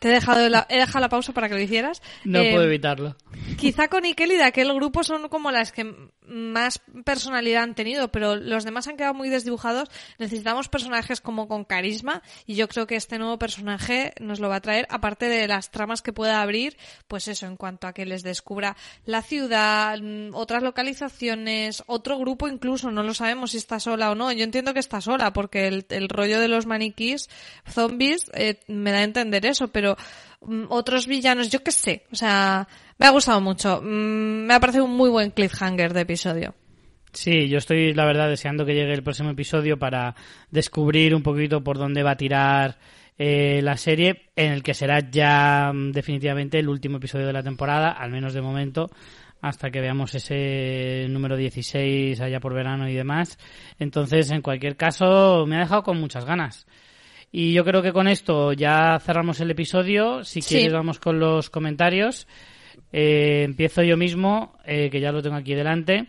Te he dejado la, he dejado la pausa para que lo hicieras. No Eh, puedo evitarlo. Quizá Connie y Kelly de aquel grupo son como las que más personalidad han tenido, pero los demás han quedado muy desdibujados. Necesitamos personajes como con carisma y yo creo que este nuevo personaje nos lo va a traer, aparte de las tramas que pueda abrir, pues eso, en cuanto a que les descubra la ciudad, mm, otras localizaciones, otro grupo incluso, no lo sabemos si está sola o no. Yo entiendo que está sola porque el, rollo de los maniquís, zombies, eh, me da a entender eso, pero mm, otros villanos, yo qué sé, o sea, me ha gustado mucho. Mm, me ha parecido un muy buen cliffhanger de episodio. Sí, yo estoy, la verdad, deseando que llegue el próximo episodio para descubrir un poquito por dónde va a tirar eh, la serie, en el que será ya mm, definitivamente el último episodio de la temporada, al menos de momento, hasta que veamos ese número 16 allá por verano y demás. Entonces, en cualquier caso, me ha dejado con muchas ganas. Y yo creo que con esto ya cerramos el episodio. Si Sí. quieres, vamos con los comentarios. Eh, empiezo yo mismo, eh, que ya lo tengo aquí delante.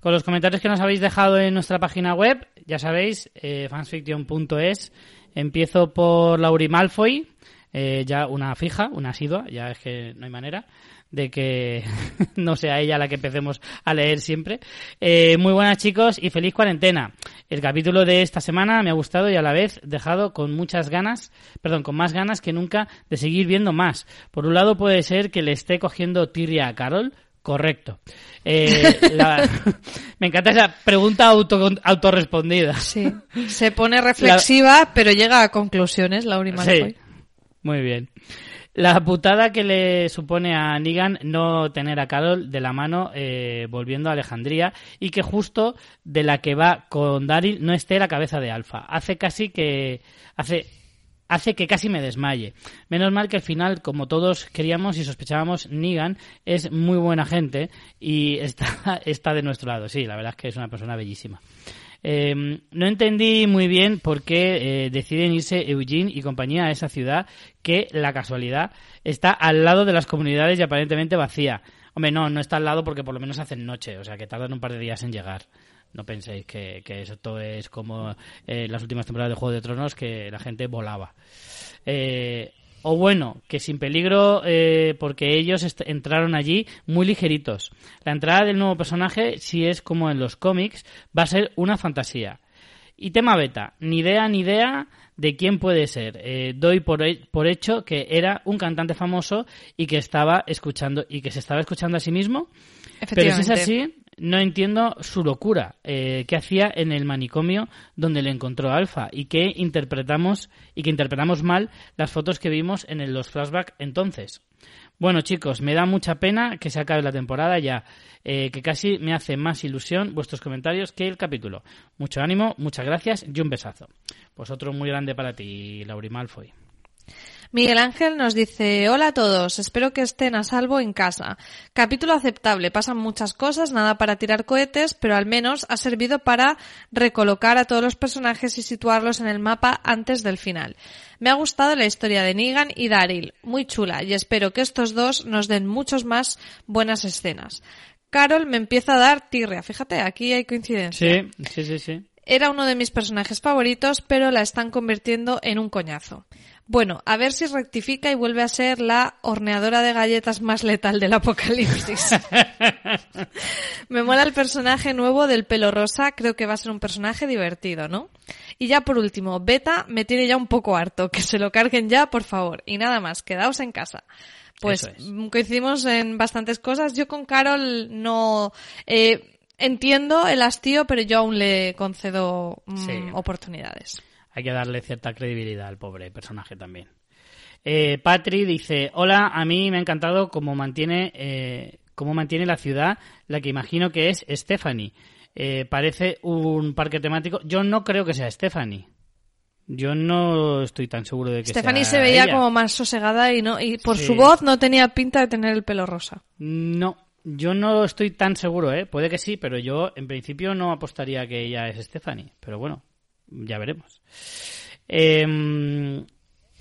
Con los comentarios que nos habéis dejado en nuestra página web, ya sabéis, eh, fansfiction.es. Empiezo por Lauri Malfoy, eh, ya una fija, una asidua, ya es que no hay manera de que no sea ella la que empecemos a leer siempre. Eh, muy buenas chicos y feliz cuarentena. El capítulo de esta semana me ha gustado y a la vez dejado con muchas ganas, perdón, con más ganas que nunca de seguir viendo más. Por un lado puede ser que le esté cogiendo tirria a Carol. Correcto. Eh, la- me encanta esa pregunta auto, autorrespondida. Sí. Se pone reflexiva, pero llega a conclusiones, Malfoy. Sí, muy bien. La putada que le supone a Negan no tener a Carol de la mano eh, volviendo a Alejandría y que justo de la que va con Daryl no esté la cabeza de Alfa. Hace casi que hace hace que casi me desmaye. Menos mal que al final, como todos queríamos y sospechábamos, Negan es muy buena gente y está, está de nuestro lado. Sí, la verdad es que es una persona bellísima. Eh, no entendí muy bien por qué eh, deciden irse Eugene y compañía a esa ciudad que, la casualidad, está al lado de las comunidades y aparentemente vacía. Hombre, no, no está al lado porque por lo menos hacen noche, o sea que tardan un par de días en llegar. No penséis que, que esto es como eh, las últimas temporadas de Juego de Tronos que la gente volaba. Eh, o bueno, que sin peligro eh, porque ellos entraron allí muy ligeritos. La entrada del nuevo personaje, si es como en los cómics, va a ser una fantasía. Y tema beta, ni idea ni idea de quién puede ser. Eh, doy por, he- por hecho que era un cantante famoso y que estaba escuchando y que se estaba escuchando a sí mismo. Pero si es Efectivamente. así, no entiendo su locura. Eh, ¿Qué hacía en el manicomio donde le encontró Alfa? Y que interpretamos y que interpretamos mal las fotos que vimos en el- los flashbacks entonces. Bueno, chicos, me da mucha pena que se acabe la temporada ya, eh, que casi me hace más ilusión vuestros comentarios que el capítulo. Mucho ánimo, muchas gracias y un besazo. Pues otro muy grande para ti, Lauri Malfoy. Miguel Ángel nos dice, hola a todos, espero que estén a salvo en casa. Capítulo aceptable, pasan muchas cosas, nada para tirar cohetes, pero al menos ha servido para recolocar a todos los personajes y situarlos en el mapa antes del final. Me ha gustado la historia de Negan y Daryl, muy chula, y espero que estos dos nos den muchos más buenas escenas. Carol me empieza a dar tirria, fíjate, aquí hay coincidencia. Sí, sí, sí, sí. Era uno de mis personajes favoritos, pero la están convirtiendo en un coñazo. Bueno, a ver si rectifica y vuelve a ser la horneadora de galletas más letal del apocalipsis. Me mola el personaje nuevo del pelo rosa, creo que va a ser un personaje divertido, ¿no? Y ya por último, Beta me tiene ya un poco harto, que se lo carguen ya, por favor. Y nada más, quedaos en casa. Pues es. coincidimos en bastantes cosas. Yo con Carol no eh, entiendo el hastío, pero yo aún le concedo mm, Sí. oportunidades. Hay que darle cierta credibilidad al pobre personaje también. Eh, Patri dice, hola, a mí me ha encantado cómo mantiene, eh, cómo mantiene la ciudad, la que imagino que es Stephanie. Eh, parece un parque temático. Yo no creo que sea Stephanie. Yo no estoy tan seguro de que Stephanie sea se veía ella. como más sosegada y no y por Sí. su voz no tenía pinta de tener el pelo rosa. No, yo no estoy tan seguro, ¿eh? Puede que sí, pero yo en principio no apostaría que ella es Stephanie. Pero bueno, ya veremos. Eh,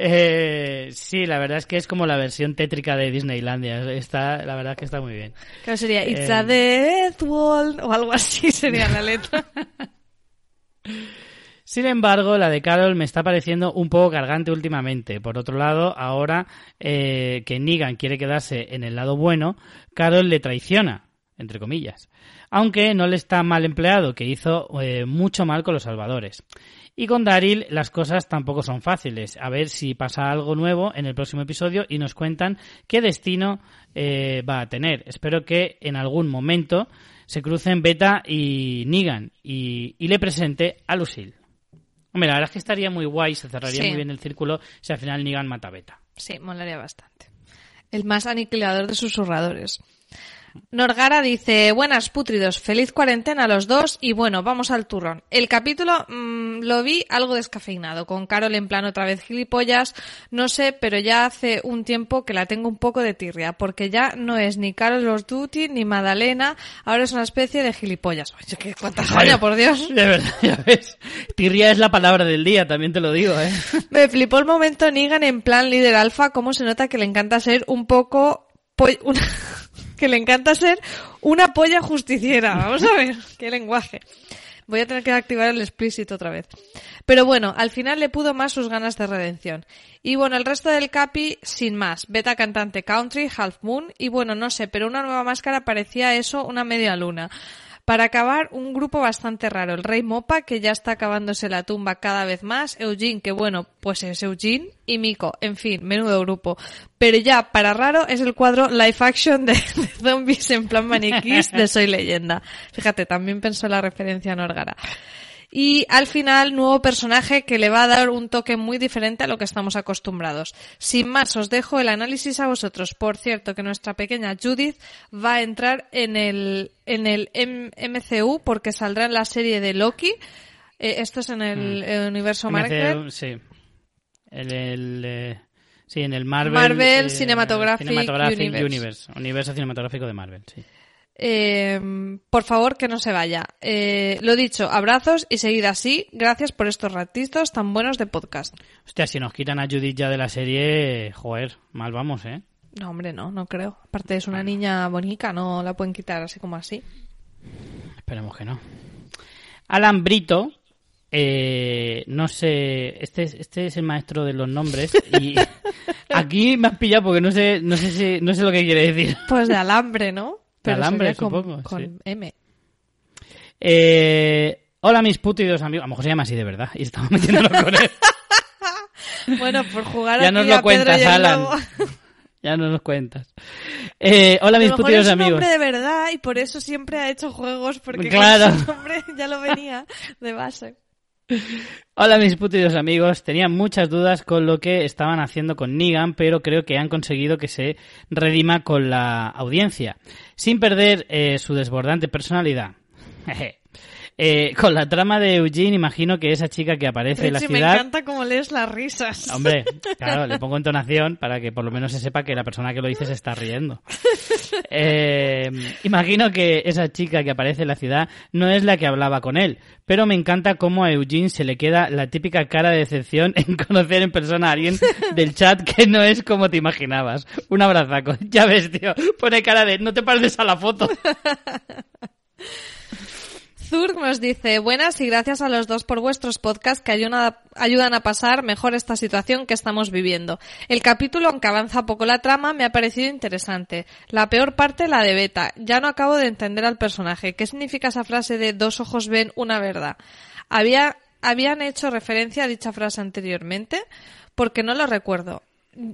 Eh, sí, la verdad es que es como la versión tétrica de Disneylandia. Está, la verdad es que está muy bien. Claro, sería It's Eh. a death wall o algo así sería la letra. Sin embargo, la de Carol me está pareciendo un poco cargante últimamente. Por otro lado, ahora eh, que Negan quiere quedarse en el lado bueno, Carol le traiciona, entre comillas. Aunque no le está mal empleado, que hizo eh, mucho mal con los salvadores. Y con Daryl las cosas tampoco son fáciles. A ver si pasa algo nuevo en el próximo episodio y nos cuentan qué destino eh, va a tener. Espero que en algún momento se crucen Beta y Negan y, y le presente a Lucille. Hombre, la verdad es que estaría muy guay, se cerraría Sí. muy bien el círculo si al final Negan mata a Beta. Sí, molaría bastante. El más aniquilador de susurradores. Norgara dice, buenas putridos, feliz cuarentena a los dos y bueno, vamos al turrón. El capítulo mm, lo vi algo descafeinado, con Carol en plan otra vez gilipollas, no sé, pero ya hace un tiempo que la tengo un poco de tirria, porque ya no es ni Carol los Duty ni Madalena, ahora es una especie de gilipollas. Oye, qué cuánta joya, por Dios. De verdad, ya ves. Tirria es la palabra del día, también te lo digo, ¿eh? Me flipó el momento Negan en plan líder alfa, cómo se nota que le encanta ser un poco... po- una- que le encanta ser una polla justiciera. Vamos a ver, qué lenguaje. Voy a tener que activar el explícito otra vez. Pero bueno, al final le pudo más sus ganas de redención. Y bueno, el resto del capi, sin más. Beta cantante country, Half Moon, y bueno, no sé, pero una nueva máscara parecía eso una media luna. Para acabar, un grupo bastante raro. El Rey Mopa, que ya está acabándose la tumba cada vez más. Eugene, que bueno, pues es Eugene. Y Miko, en fin, menudo grupo. Pero ya, para raro, es el cuadro live action de, de zombies en plan maniquís de Soy Leyenda. Fíjate, también pensó la referencia Norgara. Y al final, nuevo personaje que le va a dar un toque muy diferente a lo que estamos acostumbrados. Sin más, os dejo el análisis a vosotros. Por cierto, que nuestra pequeña Judith va a entrar en el, en el M- MCU porque saldrá en la serie de Loki. Eh, esto es en el, eh, universo Marvel. Sí. El, el, eh, sí, en el Marvel, Marvel eh, Cinematographic Universe. Universe. Universo cinematográfico de Marvel, sí. Eh, por favor, que no se vaya. Eh, lo dicho, abrazos y seguid así. Gracias por estos ratitos tan buenos de podcast. Hostia, si nos quitan a Judith ya de la serie, joder, mal vamos, ¿eh? No, hombre, no, no creo. Aparte es una niña bonita, no la pueden quitar así como así. Esperemos que no. Alan Brito, eh, no sé, este es, este es el maestro de los nombres y aquí me has pillado porque no sé, no sé si, no sé lo que quiere decir. Pues de alambre, ¿no? Alambre, sería con- supongo, Con, sí. M. Eh, hola mis putidos amigos, a lo mejor se llama así de verdad y estamos metiéndolo con él. Bueno, por jugar ya aquí nos a lo Pedro cuentas, y el Alan. Ya nos lo cuentas. Eh, hola A mis putidos es un amigos. hombre de verdad y por eso siempre ha hecho juegos porque Claro. con su nombre ya lo venía de base. Hola mis putidos amigos, tenía muchas dudas con lo que estaban haciendo con Negan, pero creo que han conseguido que se redima con la audiencia, sin perder eh, su desbordante personalidad. Jeje. Eh, con la trama de Eugene, imagino que esa chica que aparece en la Richie, me ciudad... encanta cómo lees las risas. Hombre, claro, le pongo entonación para que por lo menos se sepa que la persona que lo dice se está riendo. Eh, imagino que esa chica que aparece en la ciudad no es la que hablaba con él, pero me encanta cómo a Eugene se le queda la típica cara de decepción en conocer en persona a alguien del chat que no es como te imaginabas. Un abrazaco. Ya ves, tío, pone cara de no te pareces a la foto. Zurg nos dice, buenas y gracias a los dos por vuestros podcasts que ayudan a pasar mejor esta situación que estamos viviendo. El capítulo, aunque avanza poco la trama, me ha parecido interesante. La peor parte, la de Beta. Ya no acabo de entender al personaje. ¿Qué significa esa frase de dos ojos ven una verdad? Había, habían hecho referencia a dicha frase anteriormente porque no lo recuerdo.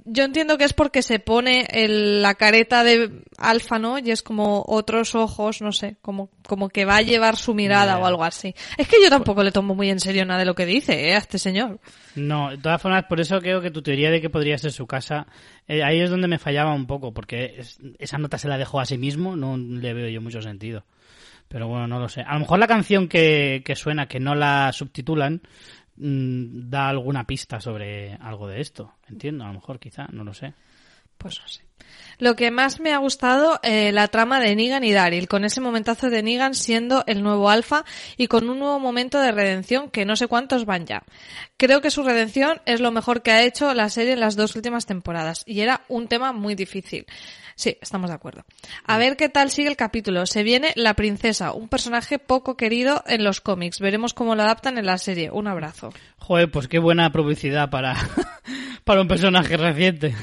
Yo entiendo que es porque se pone el- la careta de alfa, ¿no? Y es como otros ojos, no sé, como, como que va a llevar su mirada o algo así. Es que yo tampoco le tomo muy en serio nada de lo que dice, ¿eh? A este señor. No, de todas formas, por eso creo que tu teoría de que podría ser su casa, eh, ahí es donde me fallaba un poco, porque es- esa nota se la dejó a sí mismo, no le veo yo mucho sentido. Pero bueno, no lo sé. A lo mejor la canción que, que suena, que no la subtitulan, mm, da alguna pista sobre algo de esto. Entiendo, a lo mejor, quizá, no lo sé. Pues no sé. Lo que más me ha gustado, eh, la trama de Negan y Daryl, con ese momentazo de Negan siendo el nuevo alfa y con un nuevo momento de redención que no sé cuántos van ya. Creo que su redención es lo mejor que ha hecho la serie en las dos últimas temporadas y era un tema muy difícil. Sí, estamos de acuerdo. A ver qué tal sigue el capítulo. Se viene la princesa, un personaje poco querido en los cómics. Veremos cómo lo adaptan en la serie. Un abrazo. Joder, pues qué buena publicidad para, para un personaje reciente.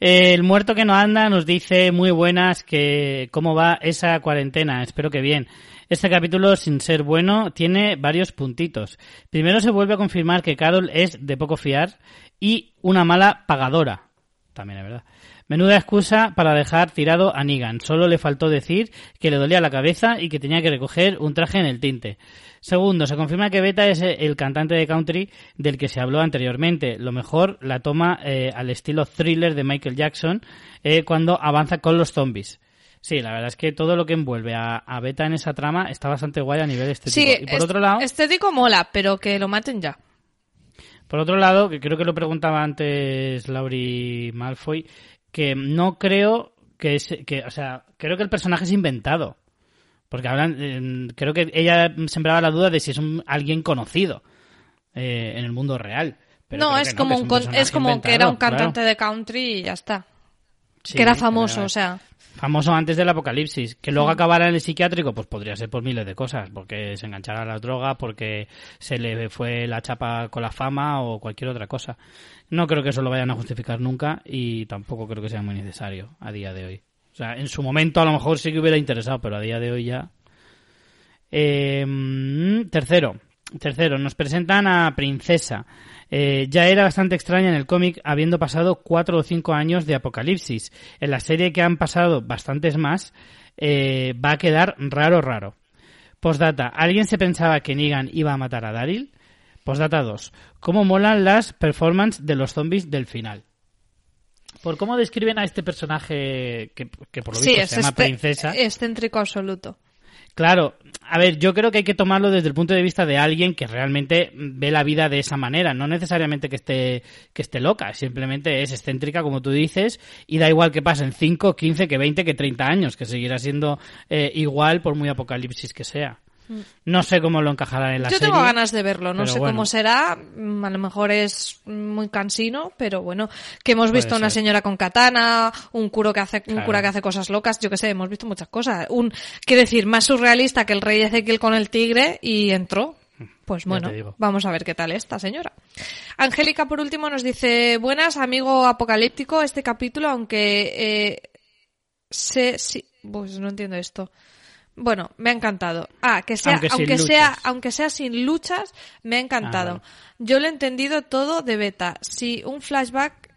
El muerto que no anda nos dice muy buenas que cómo va esa cuarentena. Espero que bien. Este capítulo, sin ser bueno, tiene varios puntitos. Primero se vuelve a confirmar que Carol es de poco fiar y una mala pagadora. También es verdad. Menuda excusa para dejar tirado a Negan. Solo le faltó decir que le dolía la cabeza y que tenía que recoger un traje en el tinte. Segundo, se confirma que Beta es el cantante de country del que se habló anteriormente. Lo mejor la toma eh, al estilo thriller de Michael Jackson eh, cuando avanza con los zombies. Sí, la verdad es que todo lo que envuelve a, a Beta en esa trama está bastante guay a nivel estético. Sí, y por est- otro lado, estético mola, pero que lo maten ya. por otro lado, que creo que lo preguntaba antes Laurie Malfoy, que no creo que es, que, o sea, creo que el personaje es inventado. Porque hablan, eh, creo que ella sembraba la duda de si es un, alguien conocido eh, en el mundo real. Pero no, es como, un es como que era un cantante claro. de country y ya está. Sí, que era famoso, era o sea. Famoso antes del apocalipsis. Que luego acabara en el psiquiátrico, pues podría ser por miles de cosas. Porque se enganchara a la droga, porque se le fue la chapa con la fama o cualquier otra cosa. No creo que eso lo vayan a justificar nunca y tampoco creo que sea muy necesario a día de hoy. O sea, en su momento a lo mejor sí que hubiera interesado, pero a día de hoy ya. Eh, tercero, tercero, nos presentan a Princesa. Eh, ya era bastante extraña en el cómic, habiendo pasado cuatro o cinco años de Apocalipsis. En la serie que han pasado bastantes más, eh, va a quedar raro, raro. Postdata, ¿alguien se pensaba que Negan iba a matar a Daryl? Postdata 2, ¿cómo molan las performances de los zombies del final? Por cómo describen a este personaje que, que por lo Sí, visto es se llama este- Princesa. excéntrico absoluto. Claro, a ver, yo creo que hay que tomarlo desde el punto de vista de alguien que realmente ve la vida de esa manera, no necesariamente que esté que esté loca, simplemente es excéntrica como tú dices y da igual que pasen 5, 15, que 20, que 30 años, que seguirá siendo eh, igual por muy apocalipsis que sea. No sé cómo lo encajará en la. Yo serie. tengo ganas de verlo, no sé bueno. cómo será, mm, a lo mejor es muy cansino, pero bueno, que hemos Puede visto una ser. señora con katana, un curo que hace, un cura que hace cosas locas, yo qué sé, hemos visto muchas cosas. Un, quiero decir, más surrealista que el rey Ezequiel con el tigre y entró. Pues bueno, vamos a ver qué tal esta señora. Angélica, por último, nos dice, buenas, amigo apocalíptico, este capítulo, aunque eh, se, sí, pues no entiendo esto. Bueno, me ha encantado. Ah, que sea, Aunque sea, aunque sea sin luchas, me ha encantado. Ah, vale. Yo lo he entendido todo de beta. Si un flashback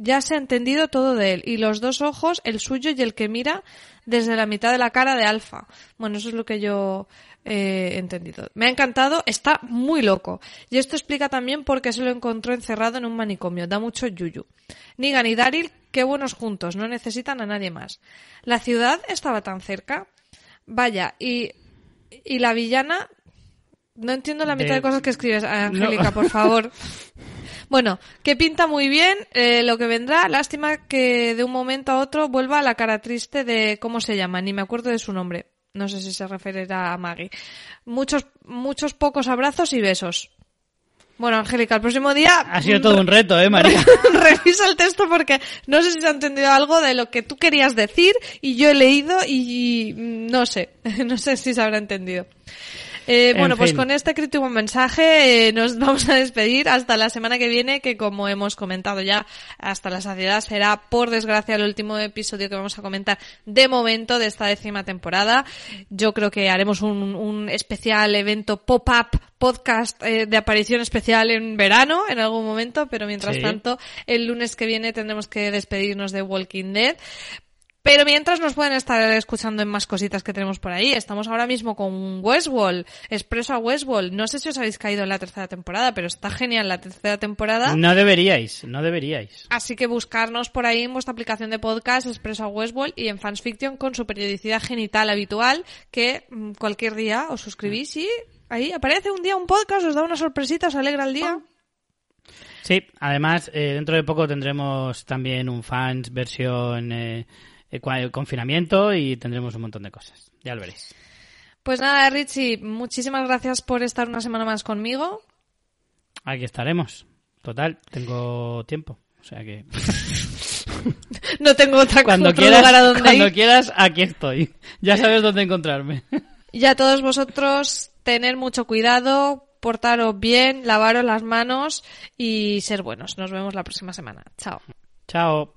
ya se ha entendido todo de él. Y los dos ojos, el suyo y el que mira desde la mitad de la cara de Alfa. Bueno, eso es lo que yo eh, entendido. Me ha encantado, está muy loco. Y esto explica también por qué se lo encontró encerrado en un manicomio. Da mucho yuyu. Negan y Daryl, qué buenos juntos, no necesitan a nadie más. La ciudad estaba tan cerca. Vaya, y, y la villana... No entiendo la mitad De- de cosas que escribes, Angélica, No. por favor. Bueno, que pinta muy bien eh, lo que vendrá. Lástima que de un momento a otro vuelva a la cara triste de cómo se llama, ni me acuerdo de su nombre. No sé si se referirá a Maggie. Muchos, muchos pocos abrazos y besos. Bueno, Angélica, el próximo día. Ha sido todo un reto, ¿eh, María? Revisa el texto porque no sé si se ha entendido algo de lo que tú querías decir y yo he leído y, y no sé, no sé si se habrá entendido. Eh, En bueno, pues con este crítico mensaje eh, nos vamos a despedir hasta la semana que viene, que como hemos comentado ya hasta la saciedad será, por desgracia, el último episodio que vamos a comentar de momento de esta décima temporada. Yo creo que haremos un, un especial evento pop-up podcast eh, de aparición especial en verano en algún momento, pero mientras Sí. tanto el lunes que viene tendremos que despedirnos de Walking Dead. Pero mientras nos pueden estar escuchando en más cositas que tenemos por ahí. Estamos ahora mismo con Westworld, Expreso a Westworld. No sé si os habéis caído en la tercera temporada, pero está genial la tercera temporada. No deberíais, no deberíais. Así que buscarnos por ahí en vuestra aplicación de podcast, Expreso a Westworld y en Fans Fiction con su periodicidad genital habitual que mm, cualquier día os suscribís y ahí aparece un día un podcast, os da una sorpresita, os alegra el día. Sí, además, eh, dentro de poco tendremos también un fans versión eh, eh, cua- confinamiento y tendremos un montón de cosas. Ya lo veréis. Pues nada, Richie, muchísimas gracias por estar una semana más conmigo. Aquí estaremos. Total, tengo tiempo. O sea que No tengo otra cuando otro quieras, lugar a donde cuando ir. quieras, aquí estoy. Ya sabes dónde encontrarme. Y a todos vosotros, tener mucho cuidado, portaros bien, lavaros las manos y ser buenos. Nos vemos la próxima semana. Chao. Chao.